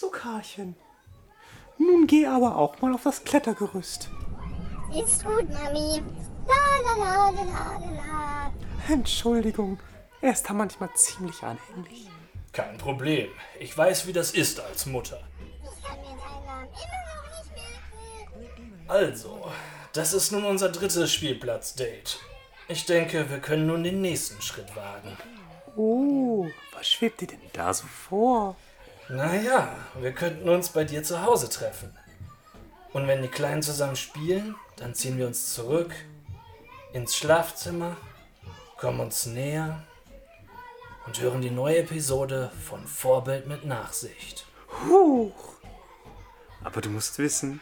So, Karchen. Nun geh aber auch mal auf das Klettergerüst. Ist gut, Mami. La la la la la la la. Entschuldigung, er ist da manchmal ziemlich anhänglich. Kein Problem. Ich weiß, wie das ist als Mutter. Ich kann mir deinen Namen immer noch nicht merken. Also, das ist nun unser drittes Spielplatz-Date. Ich denke, wir können nun den nächsten Schritt wagen. Oh, was schwebt dir denn da so vor? Naja, wir könnten uns bei dir zu Hause treffen. Und wenn die Kleinen zusammen spielen, dann ziehen wir uns zurück ins Schlafzimmer, kommen uns näher und hören die neue Episode von Vorbild mit Nachsicht. Huch. Aber du musst wissen,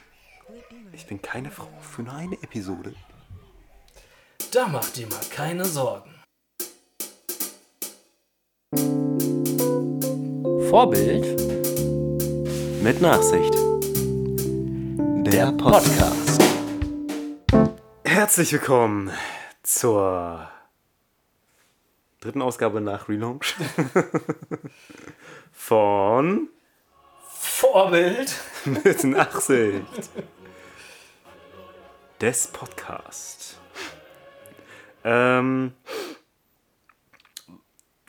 ich bin keine Frau für nur eine Episode. Da mach dir mal keine Sorgen. Vorbild Mit Nachsicht. Der Podcast. Herzlich willkommen zur dritten Ausgabe nach Relaunch von Vorbild? Mit Nachsicht des Podcast. Ähm,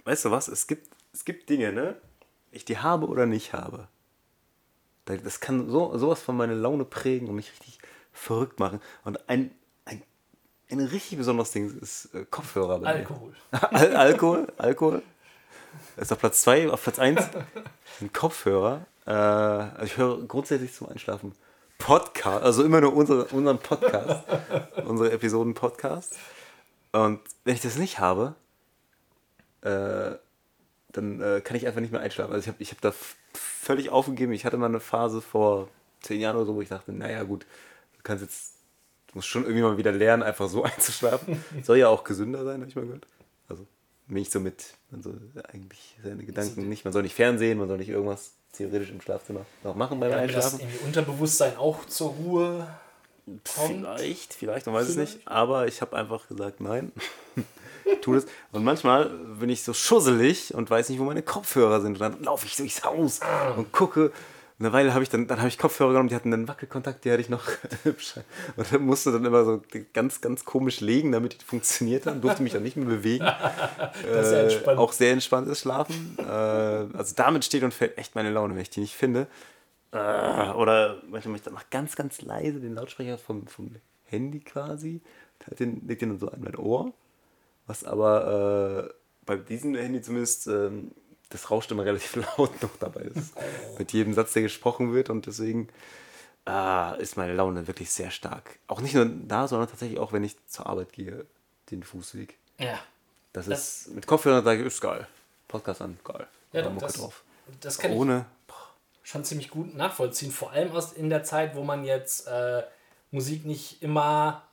weißt du was? Es gibt, es gibt Dinge, ne? Ich die habe oder nicht habe. Da- Das kann so, sowas von meiner Laune prägen und mich richtig verrückt machen. Und ein, ein, ein richtig besonderes Ding ist äh, Kopfhörer. bei mir. Alkohol. Al Alkohol, Alkohol. Das ist auf Platz 2, auf Platz 1 ein Kopfhörer. Äh, also ich höre grundsätzlich zum Einschlafen Podcast, also immer nur unsere, unseren Podcast, unsere Episoden Podcast. Und wenn ich das nicht habe, äh, dann äh, kann ich einfach nicht mehr einschlafen. Also ich habe ich hab da völlig aufgegeben. Ich hatte mal eine Phase vor zehn Jahren oder so, wo ich dachte, naja gut, du kannst jetzt, du musst schon irgendwie mal wieder lernen, einfach so einzuschlafen. Soll ja auch gesünder sein, habe ich mal gehört. Also nicht so mit, man soll eigentlich seine Gedanken nicht, man soll nicht fernsehen, man soll nicht irgendwas theoretisch im Schlafzimmer noch machen beim das Einschlafen. irgendwie Unterbewusstsein auch zur Ruhe kommt. Vielleicht, vielleicht, man weiß es nicht. Aber ich habe einfach gesagt, nein. tu das. Und manchmal bin ich so schusselig und weiß nicht, wo meine Kopfhörer sind. Und dann laufe ich durchs Haus und gucke. Und eine Weile habe ich dann, dann habe ich Kopfhörer genommen, die hatten einen Wackelkontakt, die hatte ich noch. und dann musste dann immer so ganz, ganz komisch legen, damit die funktioniert haben. Durfte mich dann nicht mehr bewegen. Das ist ja Äh, entspannt. auch sehr entspanntes Schlafen. Äh, also damit steht und fällt echt meine Laune, wenn ich die nicht finde. Äh, oder manchmal mache ich dann noch ganz, ganz leise den Lautsprecher vom, vom Handy quasi. Den, leg den dann so an mein Ohr. Was aber äh, bei diesem Handy zumindest, ähm, das rauscht immer relativ laut noch dabei ist. Mit jedem Satz, der gesprochen wird. Und deswegen äh, ist meine Laune wirklich sehr stark. Auch nicht nur da, sondern tatsächlich auch, wenn ich zur Arbeit gehe, den Fußweg. Ja. Das, Das- ist mit Kopfhörern sage ich, ist geil. Podcast an, geil. Ja, Da Mucke das, drauf. das kann ich Ohne. schon ziemlich gut nachvollziehen. Vor allem aus in der Zeit, wo man jetzt äh, Musik nicht immer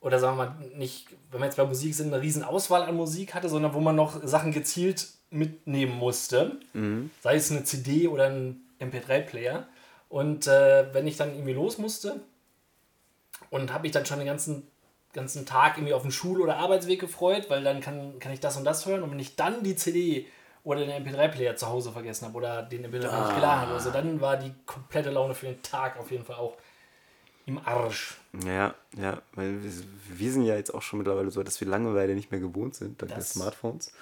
oder sagen wir mal nicht, wenn wir jetzt bei Musik sind, eine riesen Auswahl an Musik hatte, sondern wo man noch Sachen gezielt mitnehmen musste. Sei es eine CD oder ein MP3-Player. Und äh, wenn ich dann irgendwie los musste und habe ich dann schon den ganzen, ganzen Tag irgendwie auf den Schul- oder Arbeitsweg gefreut, weil dann kann, kann ich das und das hören. Und wenn ich dann die CD oder den MP3-Player zu Hause vergessen habe oder den MP3 nicht geladen habe, also dann war die komplette Laune für den Tag auf jeden Fall auch im Arsch. Ja, ja, weil wir, wir sind ja jetzt auch schon mittlerweile so, dass wir Langeweile nicht mehr gewohnt sind, dank Das des Smartphones.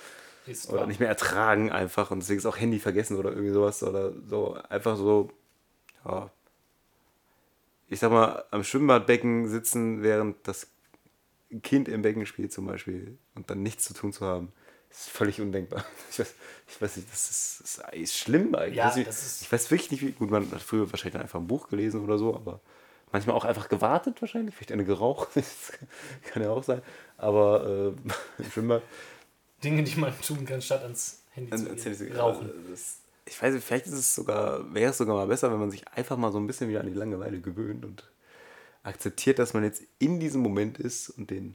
Ist Oder wahr. nicht mehr ertragen einfach und deswegen ist auch Handy vergessen oder irgendwie sowas oder so. Einfach so, ja. Ich sag mal, am Schwimmbadbecken sitzen, während das Kind im Becken spielt zum Beispiel und dann nichts zu tun zu haben, ist völlig undenkbar. Ich weiß, ich weiß nicht, das ist, das ist schlimm eigentlich. Ja, das ist- ich weiß wirklich nicht, wie gut man hat früher wahrscheinlich dann einfach ein Buch gelesen oder so, aber manchmal auch einfach gewartet wahrscheinlich, vielleicht eine geraucht, das kann ja auch sein, aber äh, im Schwimmbad Dinge, die man tun kann, statt ans Handy dann zu gehen. dir- Rauchen. also das- Ich weiß nicht, vielleicht ist es sogar, wäre es sogar mal besser, wenn man sich einfach mal so ein bisschen wieder an die Langeweile gewöhnt und akzeptiert, dass man jetzt in diesem Moment ist und den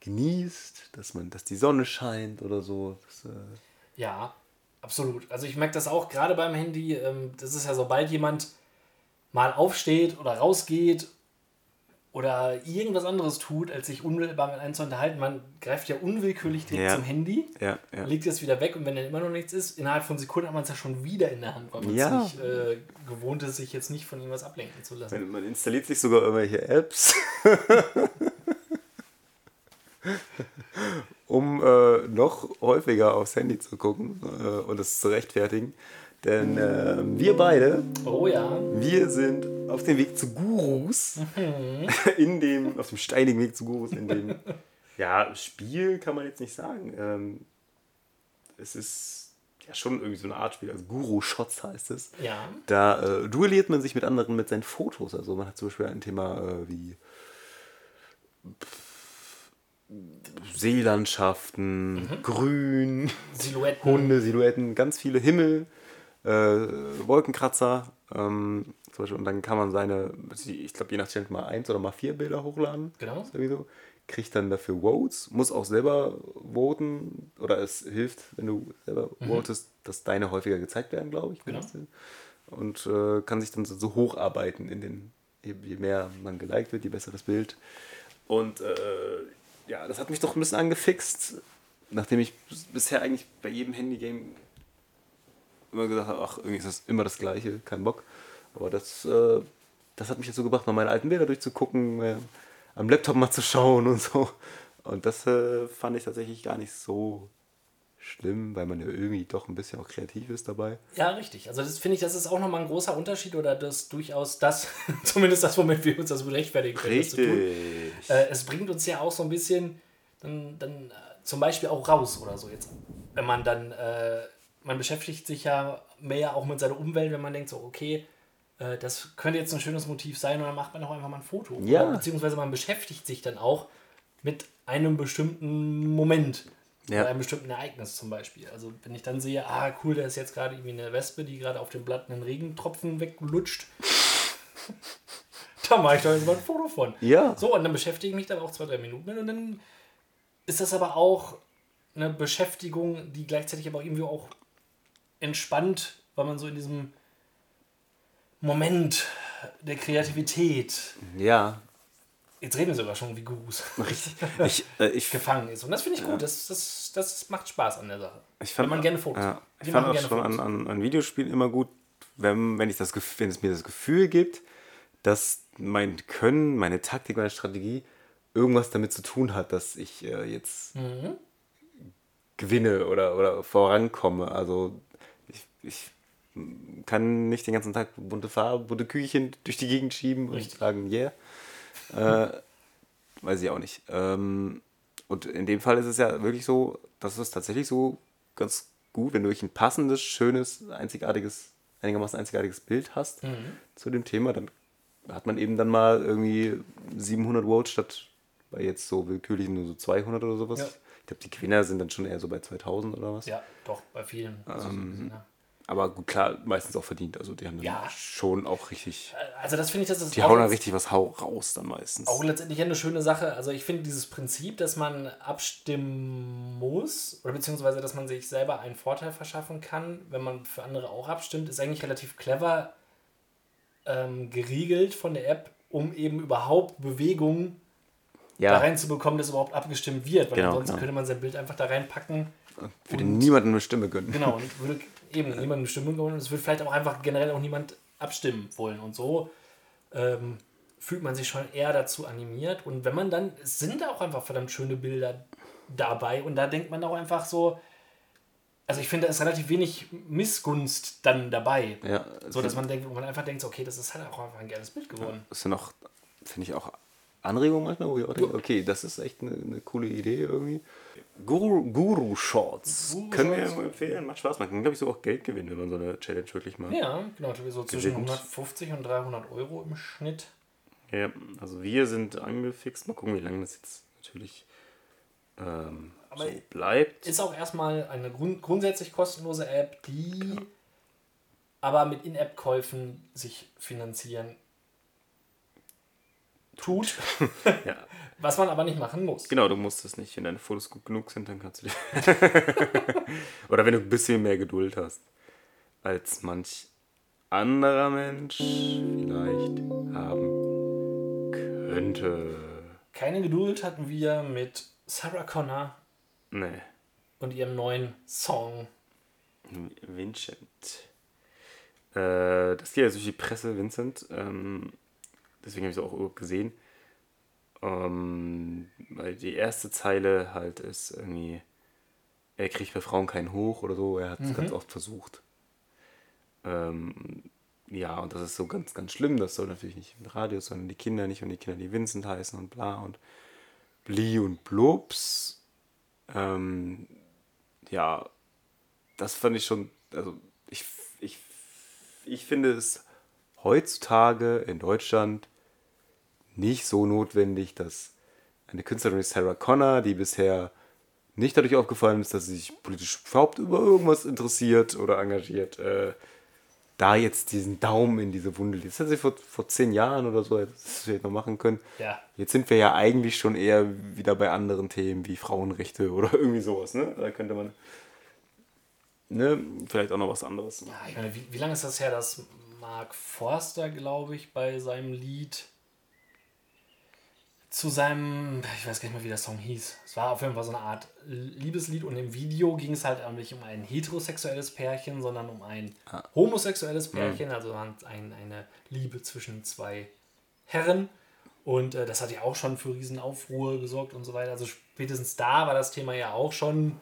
genießt, dass man, dass die Sonne scheint oder so. Das, äh, Ja, absolut. Also ich merke das auch gerade beim Handy. Ähm, das ist ja, sobald jemand mal aufsteht oder rausgeht oder irgendwas anderes tut, als sich unmittelbar mit einem zu unterhalten. Man greift ja unwillkürlich direkt Ja. zum Handy, Ja, ja. legt es wieder weg und wenn dann immer noch nichts ist, innerhalb von Sekunden hat man es ja schon wieder in der Hand, weil man es Ja. nicht äh, gewohnt ist, sich jetzt nicht von irgendwas ablenken zu lassen. Man, man installiert sich sogar irgendwelche Apps, um äh, noch häufiger aufs Handy zu gucken äh, und es zu rechtfertigen. Denn äh, wir beide, Oh ja, wir sind auf dem Weg zu Gurus, in dem, auf dem steinigen Weg zu Gurus, in dem, ja, Spiel kann man jetzt nicht sagen. Ähm, es ist ja schon irgendwie so eine Art Spiel, also Guru-Shots heißt es. ja. Da äh, duelliert man sich mit anderen mit seinen Fotos. Also man hat zum Beispiel ein Thema äh, wie Seelandschaften, Grün, Silhouetten. Hunde, Silhouetten, ganz viele Himmel, Wolkenkratzer. Ähm, zum Beispiel, und dann kann man seine, ich glaube, je nach Channel mal eins oder mal vier Bilder hochladen. Genau. So. Kriegt dann dafür Votes, muss auch selber voten oder es hilft, wenn du selber votest, dass deine häufiger gezeigt werden, glaube ich. Mhm. Genau. Und äh, kann sich dann so, so hocharbeiten in den, je mehr man geliked wird, je besser das Bild. Und äh, ja, das hat mich doch ein bisschen angefixt, nachdem ich bis- bisher eigentlich bei jedem Handygame immer gesagt habe, ach, irgendwie ist das immer das Gleiche, kein Bock. Aber das, äh, das hat mich dazu gebracht, mal meine alten Bilder durchzugucken, äh, am Laptop mal zu schauen und so. Und das äh, fand ich tatsächlich gar nicht so schlimm, weil man ja irgendwie doch ein bisschen auch kreativ ist dabei. Ja, richtig. Also das finde ich, das ist auch nochmal ein großer Unterschied oder das durchaus das, zumindest das, womit wir uns das rechtfertigen können. das zu tun. Äh, es bringt uns ja auch so ein bisschen dann, dann äh, zum Beispiel auch raus oder so jetzt. Wenn man dann, äh, man beschäftigt sich ja mehr auch mit seiner Umwelt, wenn man denkt so, okay, äh, das könnte jetzt ein schönes Motiv sein und dann macht man auch einfach mal ein Foto. Ja. Oder Beziehungsweise man beschäftigt sich dann auch mit einem bestimmten Moment. Ja. Oder einem bestimmten Ereignis zum Beispiel. Also wenn ich dann sehe, ah cool, da ist jetzt gerade irgendwie eine Wespe, die gerade auf dem Blatt einen Regentropfen weglutscht. da mache ich doch jetzt mal ein Foto von. Ja. So, und dann beschäftige ich mich da auch zwei, drei Minuten mit und dann ist das aber auch eine Beschäftigung, die gleichzeitig aber auch irgendwie auch entspannt, weil man so in diesem Moment der Kreativität, Ja, jetzt reden wir sogar schon wie Gurus, ich, äh, ich, gefangen ist. Und das finde ich gut, das, das, das macht Spaß an der Sache. ich fand, wenn man gerne Fotos ja, ich fand auch schon an, an, an Videospielen immer gut, wenn, wenn, ich das, wenn es mir das Gefühl gibt, dass mein Können, meine Taktik, meine Strategie irgendwas damit zu tun hat, dass ich äh, jetzt Mhm. gewinne oder, oder vorankomme. Also ich, kann nicht den ganzen Tag bunte Farben, bunte Kügelchen durch die Gegend schieben und sagen, yeah. Äh, weiß ich auch nicht. Ähm, und in dem Fall ist es ja wirklich so, dass es tatsächlich so ganz gut, wenn du wirklich ein passendes, schönes, einzigartiges, einigermaßen einzigartiges Bild hast zu dem Thema, dann hat man eben dann mal irgendwie 700 Volt statt bei jetzt so willkürlich nur so 200 oder sowas. Ja. Ich glaube, die Gewinner sind dann schon eher so bei 2000 oder was. Ja, doch, bei vielen. Also, Ähm. Aber gut, klar, meistens auch verdient. Also die haben dann Ja. schon auch richtig, also das finde ich, das ist die hauen dann richtig was hau raus dann meistens. Auch letztendlich eine schöne Sache. Also ich finde dieses Prinzip, dass man abstimmen muss oder beziehungsweise dass man sich selber einen Vorteil verschaffen kann, wenn man für andere auch abstimmt, ist eigentlich relativ clever ähm, geriegelt von der App, um eben überhaupt Bewegung da ja, reinzubekommen, dass überhaupt abgestimmt wird. Weil Genau, ansonsten genau. könnte man sein Bild einfach da reinpacken. würde niemandem eine Stimme gönnen. Genau, und würde eben niemandem Stimmung wollen. Und es würde vielleicht auch einfach generell auch niemand abstimmen wollen. Und so ähm, fühlt man sich schon eher dazu animiert. Und wenn man dann, es sind auch einfach verdammt schöne Bilder dabei. Und da denkt man auch einfach so, also ich finde, da ist relativ wenig Missgunst dann dabei. Ja, So, dass man denkt, wo man einfach denkt, so, okay, das ist halt auch einfach ein geiles Bild geworden. Das sind auch, finde ich auch Anregungen manchmal, wo ich auch denke, okay, das ist echt eine, eine coole Idee irgendwie. Guru, Guru Shorts. Guru Können wir Shorts. mal empfehlen, macht Spaß. Man kann, glaube ich, so auch Geld gewinnen, wenn man so eine Challenge wirklich macht. Ja, genau, so zwischen Gewinnt. 150 und 300 Euro im Schnitt. Ja, also wir sind angefixt. Mal gucken, wie lange das jetzt natürlich ähm, so bleibt. Ist auch erstmal eine grund grundsätzlich kostenlose App, die aber mit In-App-Käufen sich finanzieren tut, Ja, was man aber nicht machen muss. genau, du musst es nicht. Wenn deine Fotos gut genug sind, dann kannst du die. Oder wenn du ein bisschen mehr Geduld hast als manch anderer Mensch vielleicht haben Könnte. Keine Geduld hatten wir mit Sarah Connor Nee. und ihrem neuen Song. Vincent. Äh, das geht jetzt durch die Presse, Vincent. Ähm, deswegen habe ich es auch gesehen. Ähm, weil die erste Zeile halt ist irgendwie, er kriegt bei Frauen keinen Hoch oder so. Er hat es ganz oft versucht. Ähm, ja, und das ist so ganz, ganz schlimm. Das soll natürlich nicht im Radio, sondern die Kinder nicht und die Kinder, die Vincent heißen und bla und Bli und Blobs. Ähm, ja, das fand ich schon, also ich, ich, ich finde es heutzutage in Deutschland nicht so notwendig, dass eine Künstlerin wie Sarah Connor, die bisher nicht dadurch aufgefallen ist, dass sie sich politisch überhaupt über irgendwas interessiert oder engagiert, äh, da jetzt diesen Daumen in diese Wunde legt. Das hätte sie vor, vor zehn Jahren oder so das vielleicht noch machen können. Ja. Jetzt sind wir ja eigentlich schon eher wieder bei anderen Themen wie Frauenrechte oder irgendwie sowas. Ne? Da könnte man ne, vielleicht auch noch was anderes machen. Ja, ich meine, wie, wie lange ist das her, dass Mark Forster, glaube ich, bei seinem Lied zu seinem, ich weiß gar nicht mehr, wie der Song hieß. Es war auf jeden Fall so eine Art Liebeslied und im Video ging es halt nicht um ein heterosexuelles Pärchen, sondern um ein homosexuelles Pärchen, also ein, eine Liebe zwischen zwei Herren. Und äh, das hat ja auch schon für riesen Aufruhr gesorgt und so weiter. Also spätestens da war das Thema ja auch schon.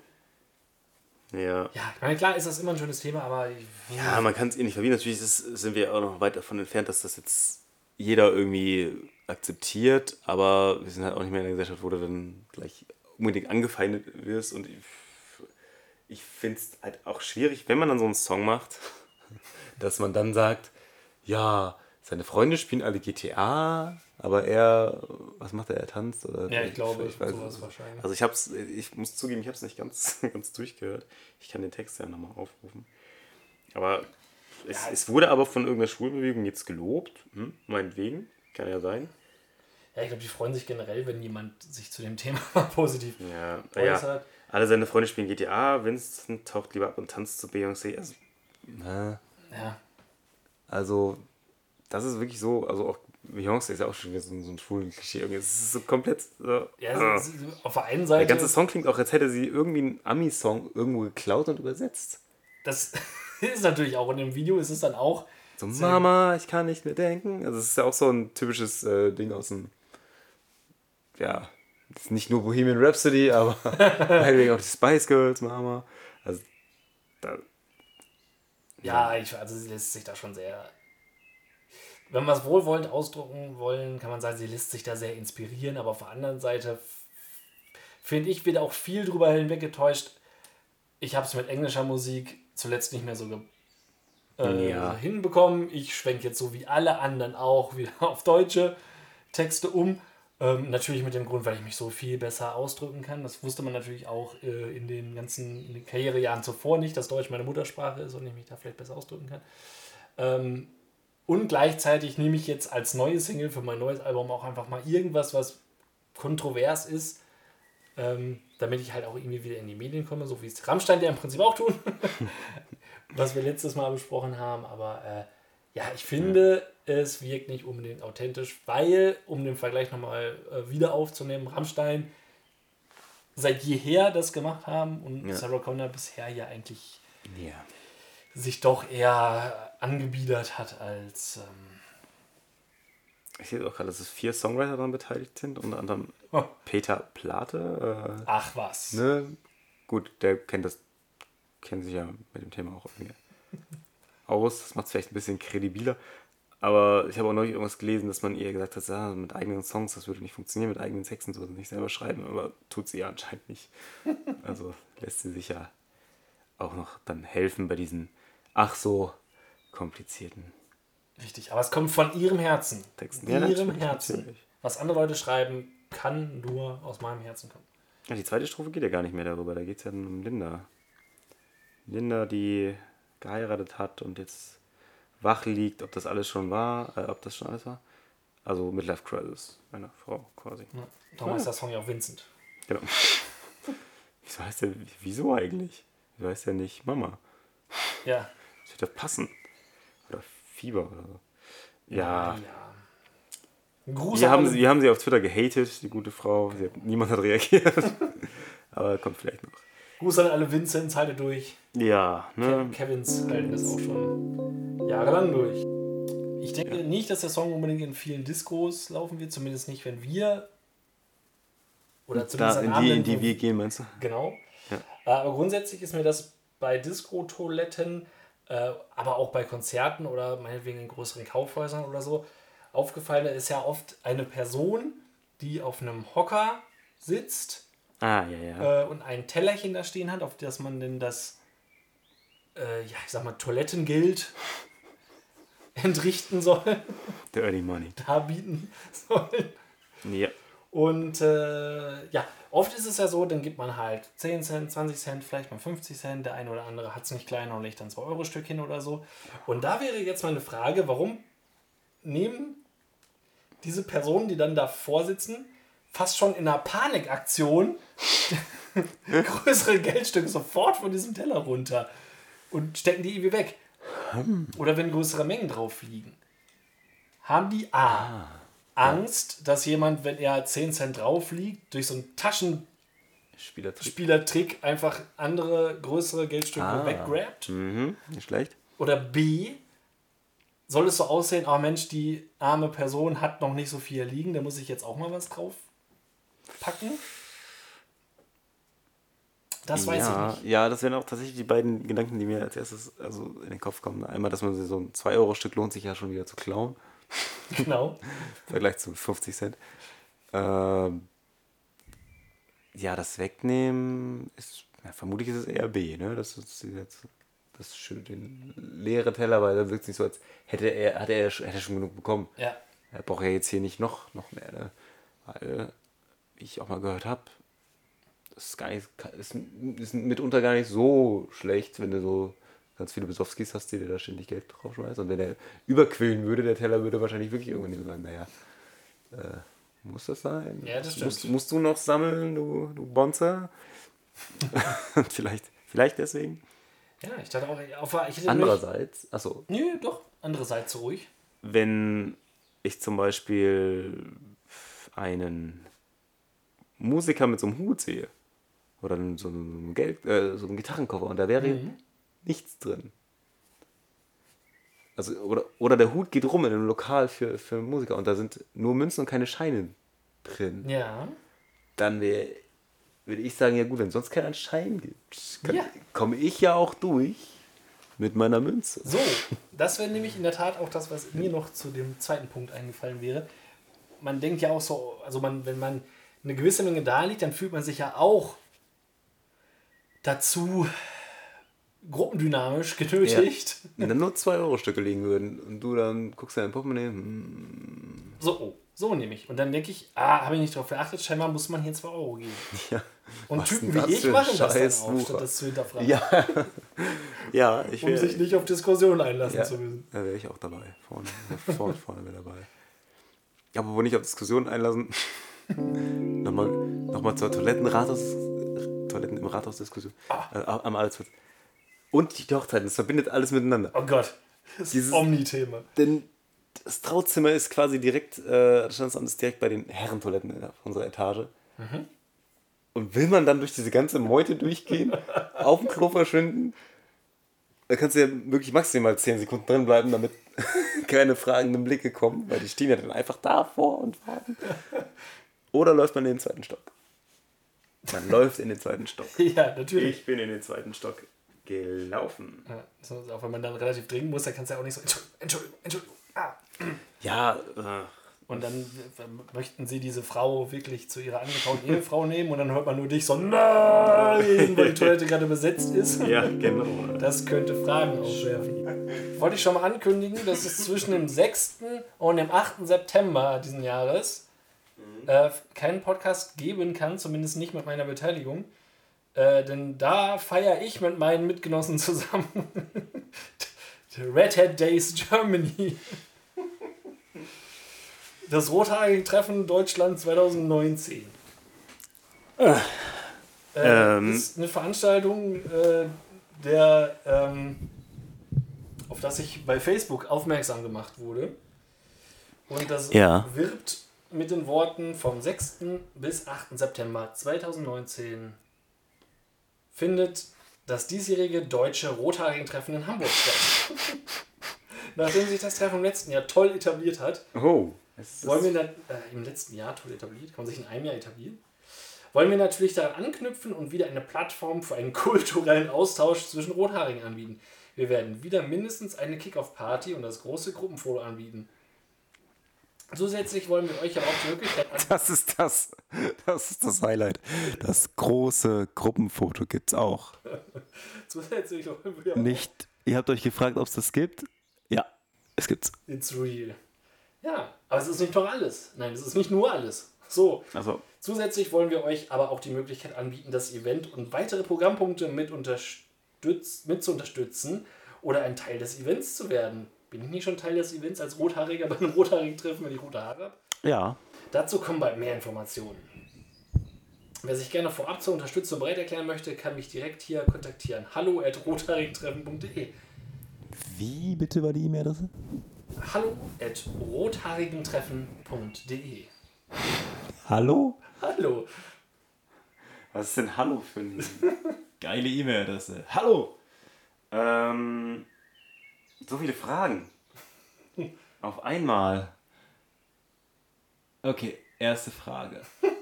Ja. Ja, ich meine, klar ist das immer ein schönes Thema, aber Ja, man kann es eh nicht verbieten. Natürlich ist, sind wir auch noch weit davon entfernt, dass das jetzt jeder irgendwie akzeptiert, aber wir sind halt auch nicht mehr in einer Gesellschaft, wo du dann gleich unbedingt angefeindet wirst. Und ich, ich finde es halt auch schwierig, wenn man dann so einen Song macht, dass man dann sagt, ja, seine Freunde spielen alle GTA, aber er, was macht er, er tanzt? Oder Ja, ich glaube, weiß sowas wahrscheinlich. Also ich hab's, ich muss zugeben, ich habe es nicht ganz, ganz durchgehört. Ich kann den Text ja nochmal aufrufen. Aber es, es wurde aber von irgendeiner Schulbewegung jetzt gelobt, hm, meinetwegen, kann ja sein. Ja, ich glaube, die freuen sich generell, wenn jemand sich zu dem Thema positiv Ja, ja. äußert. Alle seine Freunde spielen GTA, Vincent taucht lieber ab und tanzt zu Beyoncé. Also, na, Ja. also, das ist wirklich so, also auch Beyoncé ist ja auch schon wieder so, so ein schwulen Klischee. irgendwie. Es ist so komplett so, ja ah. es- es- auf der einen Der Seite. ganze Song klingt auch, als hätte sie irgendwie einen Ami-Song irgendwo geklaut und übersetzt. Das ist natürlich auch. Und im Video ist es dann auch. So, Mama, ich kann nicht mehr denken. Also, es ist ja auch so ein typisches äh, Ding aus dem. Ja, nicht nur Bohemian Rhapsody, aber meinetwegen auch die Spice Girls, Mama. Also, da, Ja, ich, also sie lässt sich da schon sehr. Wenn wir es wohlwollend ausdrucken wollen, kann man sagen, sie lässt sich da sehr inspirieren, aber auf der anderen Seite finde ich, wird auch viel drüber hinweggetäuscht. Ich habe es mit englischer Musik zuletzt nicht mehr so äh, Ja. hinbekommen. Ich schwenke jetzt so wie alle anderen auch wieder auf deutsche Texte um. Ähm, natürlich mit dem Grund, weil ich mich so viel besser ausdrücken kann. Das wusste man natürlich auch äh, in den ganzen in den Karrierejahren zuvor nicht, dass Deutsch meine Muttersprache ist und ich mich da vielleicht besser ausdrücken kann. Ähm, und gleichzeitig nehme ich jetzt als neue Single für mein neues Album auch einfach mal irgendwas, was kontrovers ist, ähm, damit ich halt auch irgendwie wieder in die Medien komme, so wie es Rammstein ja im Prinzip auch tun, was wir letztes Mal besprochen haben. Aber äh, ja, ich finde, es wirkt nicht unbedingt authentisch, weil, um den Vergleich nochmal äh, wieder aufzunehmen, Rammstein seit jeher das gemacht haben und Ja. Sarah Connor bisher ja eigentlich ja. sich doch eher angebiedert hat als. Ähm, Ich sehe auch gerade, dass es vier Songwriter daran beteiligt sind, unter anderem Oh. Peter Plate. Äh, ach was. ne? Gut, der kennt das, kennt sich ja mit dem Thema auch irgendwie aus. Das macht es vielleicht ein bisschen kredibiler. Aber ich habe auch neulich irgendwas gelesen, dass man ihr gesagt hat, ja, mit eigenen Songs, das würde nicht funktionieren, mit eigenen Texten, so nicht selber schreiben, aber tut sie ja anscheinend nicht. Also lässt sie sich ja auch noch dann helfen bei diesen ach so komplizierten Richtig, aber es kommt von ihrem Herzen. Texten. Ihrem Ja, natürlich, Herzen. natürlich. Was andere Leute schreiben, kann nur aus meinem Herzen kommen. Ja, die zweite Strophe geht ja gar nicht mehr darüber, da geht es ja um Linda. Linda, die geheiratet hat und jetzt wach liegt, ob das alles schon war, äh, ob das schon alles war. Also Midlife Crisis, einer Frau quasi. Ja. Darum heißt der Song ja auch Vincent. Genau. Wieso heißt der, wieso eigentlich? Wieso heißt der nicht Mama? Ja. Das wird doch passen. Oder Fieber oder so. Ja, ja. Wir haben, sie, wir haben sie auf Twitter gehatet, die gute Frau. Sie hat, niemand hat reagiert. Aber kommt vielleicht noch. Gruß an alle Vincents, haltet durch. Ja, ne? Kevins halten das auch schon jahrelang durch. Ich denke nicht, dass der Song unbedingt in vielen Discos laufen wird, zumindest nicht, wenn wir. Oder zumindest Da, in die, Abenden, in die wir gehen, meinst du? Genau. Ja. Aber grundsätzlich ist mir das bei Disco-Toiletten, äh, aber auch bei Konzerten oder meinetwegen in größeren Kaufhäusern oder so aufgefallen. Da ist ja oft eine Person, die auf einem Hocker sitzt Ah, ja, ja. äh, und ein Tellerchen da stehen hat, auf das man denn das, äh, ja, ich sag mal, Toilettengeld entrichten soll, Dirty Money. darbieten soll. Ja. Und äh, ja, oft ist es ja so, dann gibt man halt 10 Cent, 20 Cent, vielleicht mal 50 Cent. Der eine oder andere hat es nicht kleiner und legt dann 2 Euro Stück hin oder so. Und da wäre jetzt mal eine Frage, warum nehmen diese Personen, die dann davor sitzen, fast schon in einer Panikaktion größere Geldstücke sofort von diesem Teller runter und stecken die irgendwie weg. Oder wenn größere Mengen drauf liegen. Haben die A. Angst, dass jemand, wenn er 10 Cent drauf liegt, durch so einen Taschenspielertrick Spielertrick. einfach andere größere Geldstücke Ah. weggrabt? Mhm, nicht schlecht. Oder B. Soll es so aussehen, oh Mensch, die arme Person hat noch nicht so viel liegen, da muss ich jetzt auch mal was drauf packen? Das weiß ja, ich nicht. Ja, das wären auch tatsächlich die beiden Gedanken, die mir als erstes also in den Kopf kommen. Einmal, dass man so ein 2-Euro-Stück lohnt sich ja schon wieder zu klauen. Genau. Im Vergleich zu 50 Cent. Ähm, ja, das Wegnehmen ist, ja, vermutlich ist es eher B, ne? Das ist jetzt das schön, den leere Teller, weil da wirkt es nicht so, als hätte er, hat er, hätte er schon genug bekommen. Ja. Er braucht ja jetzt hier nicht noch, noch mehr, ne? Weil, ich auch mal gehört habe, das ist, gar nicht, ist, ist mitunter gar nicht so schlecht, wenn du so ganz viele Besowskis hast, die dir da ständig Geld draufschmeißen. Und wenn der überquillen würde, der Teller würde wahrscheinlich wirklich irgendwann sagen, naja, äh, muss das sein? Ja, das stimmt. Musst, musst du noch sammeln, du, du Bonzer? vielleicht, vielleicht deswegen. Ja, ich dachte auch, auf, ich Andererseits, achso, nö, doch, andererseits ruhig. wenn ich zum Beispiel einen Musiker mit so einem Hut sehe oder so einem, Geld, äh, so einem Gitarrenkoffer und da wäre Mhm. nichts drin. Also, oder, oder der Hut geht rum in einem Lokal für, für Musiker und da sind nur Münzen und keine Scheine drin. Ja. Dann wäre, würde ich sagen, ja gut, wenn sonst keinen Schein gibt, kann, Ja. komme ich ja auch durch mit meiner Münze. So, das wäre nämlich in der Tat auch das, was mir noch zu dem zweiten Punkt eingefallen wäre. Man denkt ja auch so, also man, wenn man eine gewisse Menge da liegt, dann fühlt man sich ja auch dazu gruppendynamisch genötigt. Wenn dann nur 2-Euro-Stücke liegen würden und du dann guckst in dein Portemonnaie, hm, So, oh, so nehme ich. Und dann denke ich, ah, habe ich nicht darauf geachtet, scheinbar muss man hier 2 Euro geben. ja. Und Was Typen wie ich machen das dann auch, statt das zu hinterfragen. Ja, ja ich um wäre sich nicht auf Diskussionen einlassen ja, zu müssen. da wäre ich auch dabei. Vorne, vorne, vorne wäre dabei. Aber wo nicht auf Diskussionen einlassen, nochmal noch mal zur Toilettenrathaus, Toiletten im Rathausdiskussion Ah. äh, am Alsplatz. Und die Hochzeiten, das verbindet alles miteinander. Oh Gott, das ist Dieses- Omni-Thema. Denn das Trauzimmer ist quasi direkt, äh, das Standesamt ist direkt bei den Herrentoiletten auf unserer Etage. Und will man dann durch diese ganze Meute durchgehen, auf dem Klo verschwinden, da kannst du ja wirklich maximal 10 Sekunden drin bleiben, damit keine fragenden Blicke kommen, weil die stehen ja dann einfach davor und warten. Oder läuft man in den zweiten Stock? Man läuft in den zweiten Stock. Ja, natürlich. Ich bin in den zweiten Stock gelaufen. Ja, so, auch wenn man dann relativ dringend muss, dann kannst du ja auch nicht so, Entschuldigung, Entschuldigung, Entschuldigung. Ah. Ja, äh, Und dann möchten sie diese Frau wirklich zu ihrer angekauten Ehefrau nehmen und dann hört man nur dich so, nein, weil die Toilette gerade besetzt ist. ja, genau. Das könnte Fragen aufwerfen. Wollte ich schon mal ankündigen, dass es zwischen dem 6. und dem 8. September diesen Jahres äh, keinen Podcast geben kann, zumindest nicht mit meiner Beteiligung. Äh, denn da feiere ich mit meinen Mitgenossen zusammen Red Hat Days Germany. Das rothaarige Treffen Deutschland 2019. Äh, Ähm. Das ist eine Veranstaltung, äh, der, ähm, auf das ich bei Facebook aufmerksam gemacht wurde. Und das Ja. wirbt mit den Worten vom 6. bis 8. September 2019 findet das diesjährige deutsche Rothaarigen-Treffen in Hamburg statt. Nachdem sich das Treffen im letzten Jahr toll etabliert hat, Oh. Wollen wir na- äh, im letzten Jahr toll etabliert, kann man sich in einem Jahr etablieren, wollen wir natürlich daran anknüpfen und wieder eine Plattform für einen kulturellen Austausch zwischen Rothaarigen anbieten. Wir werden wieder mindestens eine Kick-Off-Party und das große Gruppenfoto anbieten. Zusätzlich wollen wir euch aber auch die Möglichkeit anbieten, Das ist das. Das ist das Highlight. Das große Gruppenfoto gibt's auch. zusätzlich wollen wir auch Nicht. Ihr habt euch gefragt, ob es das gibt? Ja, es gibt's. It's real. Ja, aber es ist nicht doch alles. Nein, es ist nicht nur alles. So, Also, Zusätzlich wollen wir euch aber auch die Möglichkeit anbieten, das Event und weitere Programmpunkte mit, unterstütz mit zu unterstützen oder ein Teil des Events zu werden. Bin ich nicht schon Teil des Events als Rothaariger bei einem rothaarigen Treffen, wenn ich rote Haare habe? ja. Dazu kommen bald mehr Informationen. Wer sich gerne vorab zur Unterstützung bereit erklären möchte, kann mich direkt hier kontaktieren. Hallo at rothaarigentreffen.de Wie bitte war die E-Mail-Adresse? Hallo at rothaarigentreffen.de Hallo? Hallo. Was ist denn Hallo für eine geile E-Mail-Adresse? Hallo! Ähm, so viele Fragen. Auf einmal. Okay, erste Frage.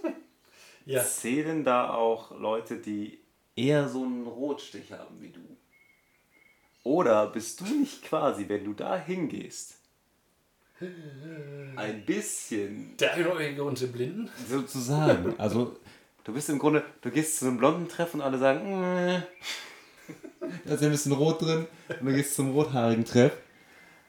Ja, Zählen da auch Leute, die eher so einen Rotstich haben wie du? Oder bist du nicht quasi, wenn du da hingehst, ein bisschen der Einäugige und der Blinden. sozusagen? Also, du bist im Grunde, du gehst zu einem blonden Treff und alle sagen, äh. da ist ein bisschen rot drin. Und du gehst zum rothaarigen Treff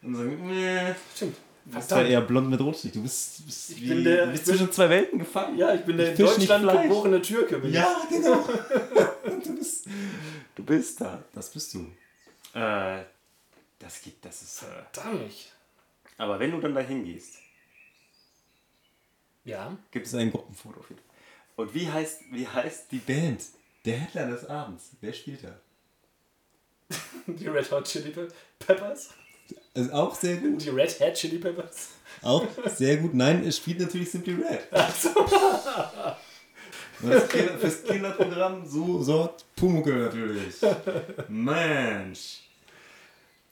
und sagen, äh. Stimmt. Du bist zwar eher blond mit Rotstich. Du bist, du bist, wie, bin der- du bist ich zwischen zwei Welten gefangen. Ja, ich bin der in fisch nicht Deutschland geborene Türke. Bin Ja, genau. du, bist, du bist da. Das bist du. Äh, das gibt, das ist. Äh, ich. Verdammt. aber wenn du dann da hingehst, Ja. gibt es ein Gruppenfoto. Und wie heißt, wie heißt die Band? Der Headliner des Abends. Wer spielt da? Die Red Hot Chili Pe- Peppers. Ist auch sehr gut. Die Red Hat Chili Peppers. Auch sehr gut. Nein, es spielt natürlich Simply Red. Und das Kinder, fürs Kinderprogramm so sorgt Pumucke natürlich. Mensch.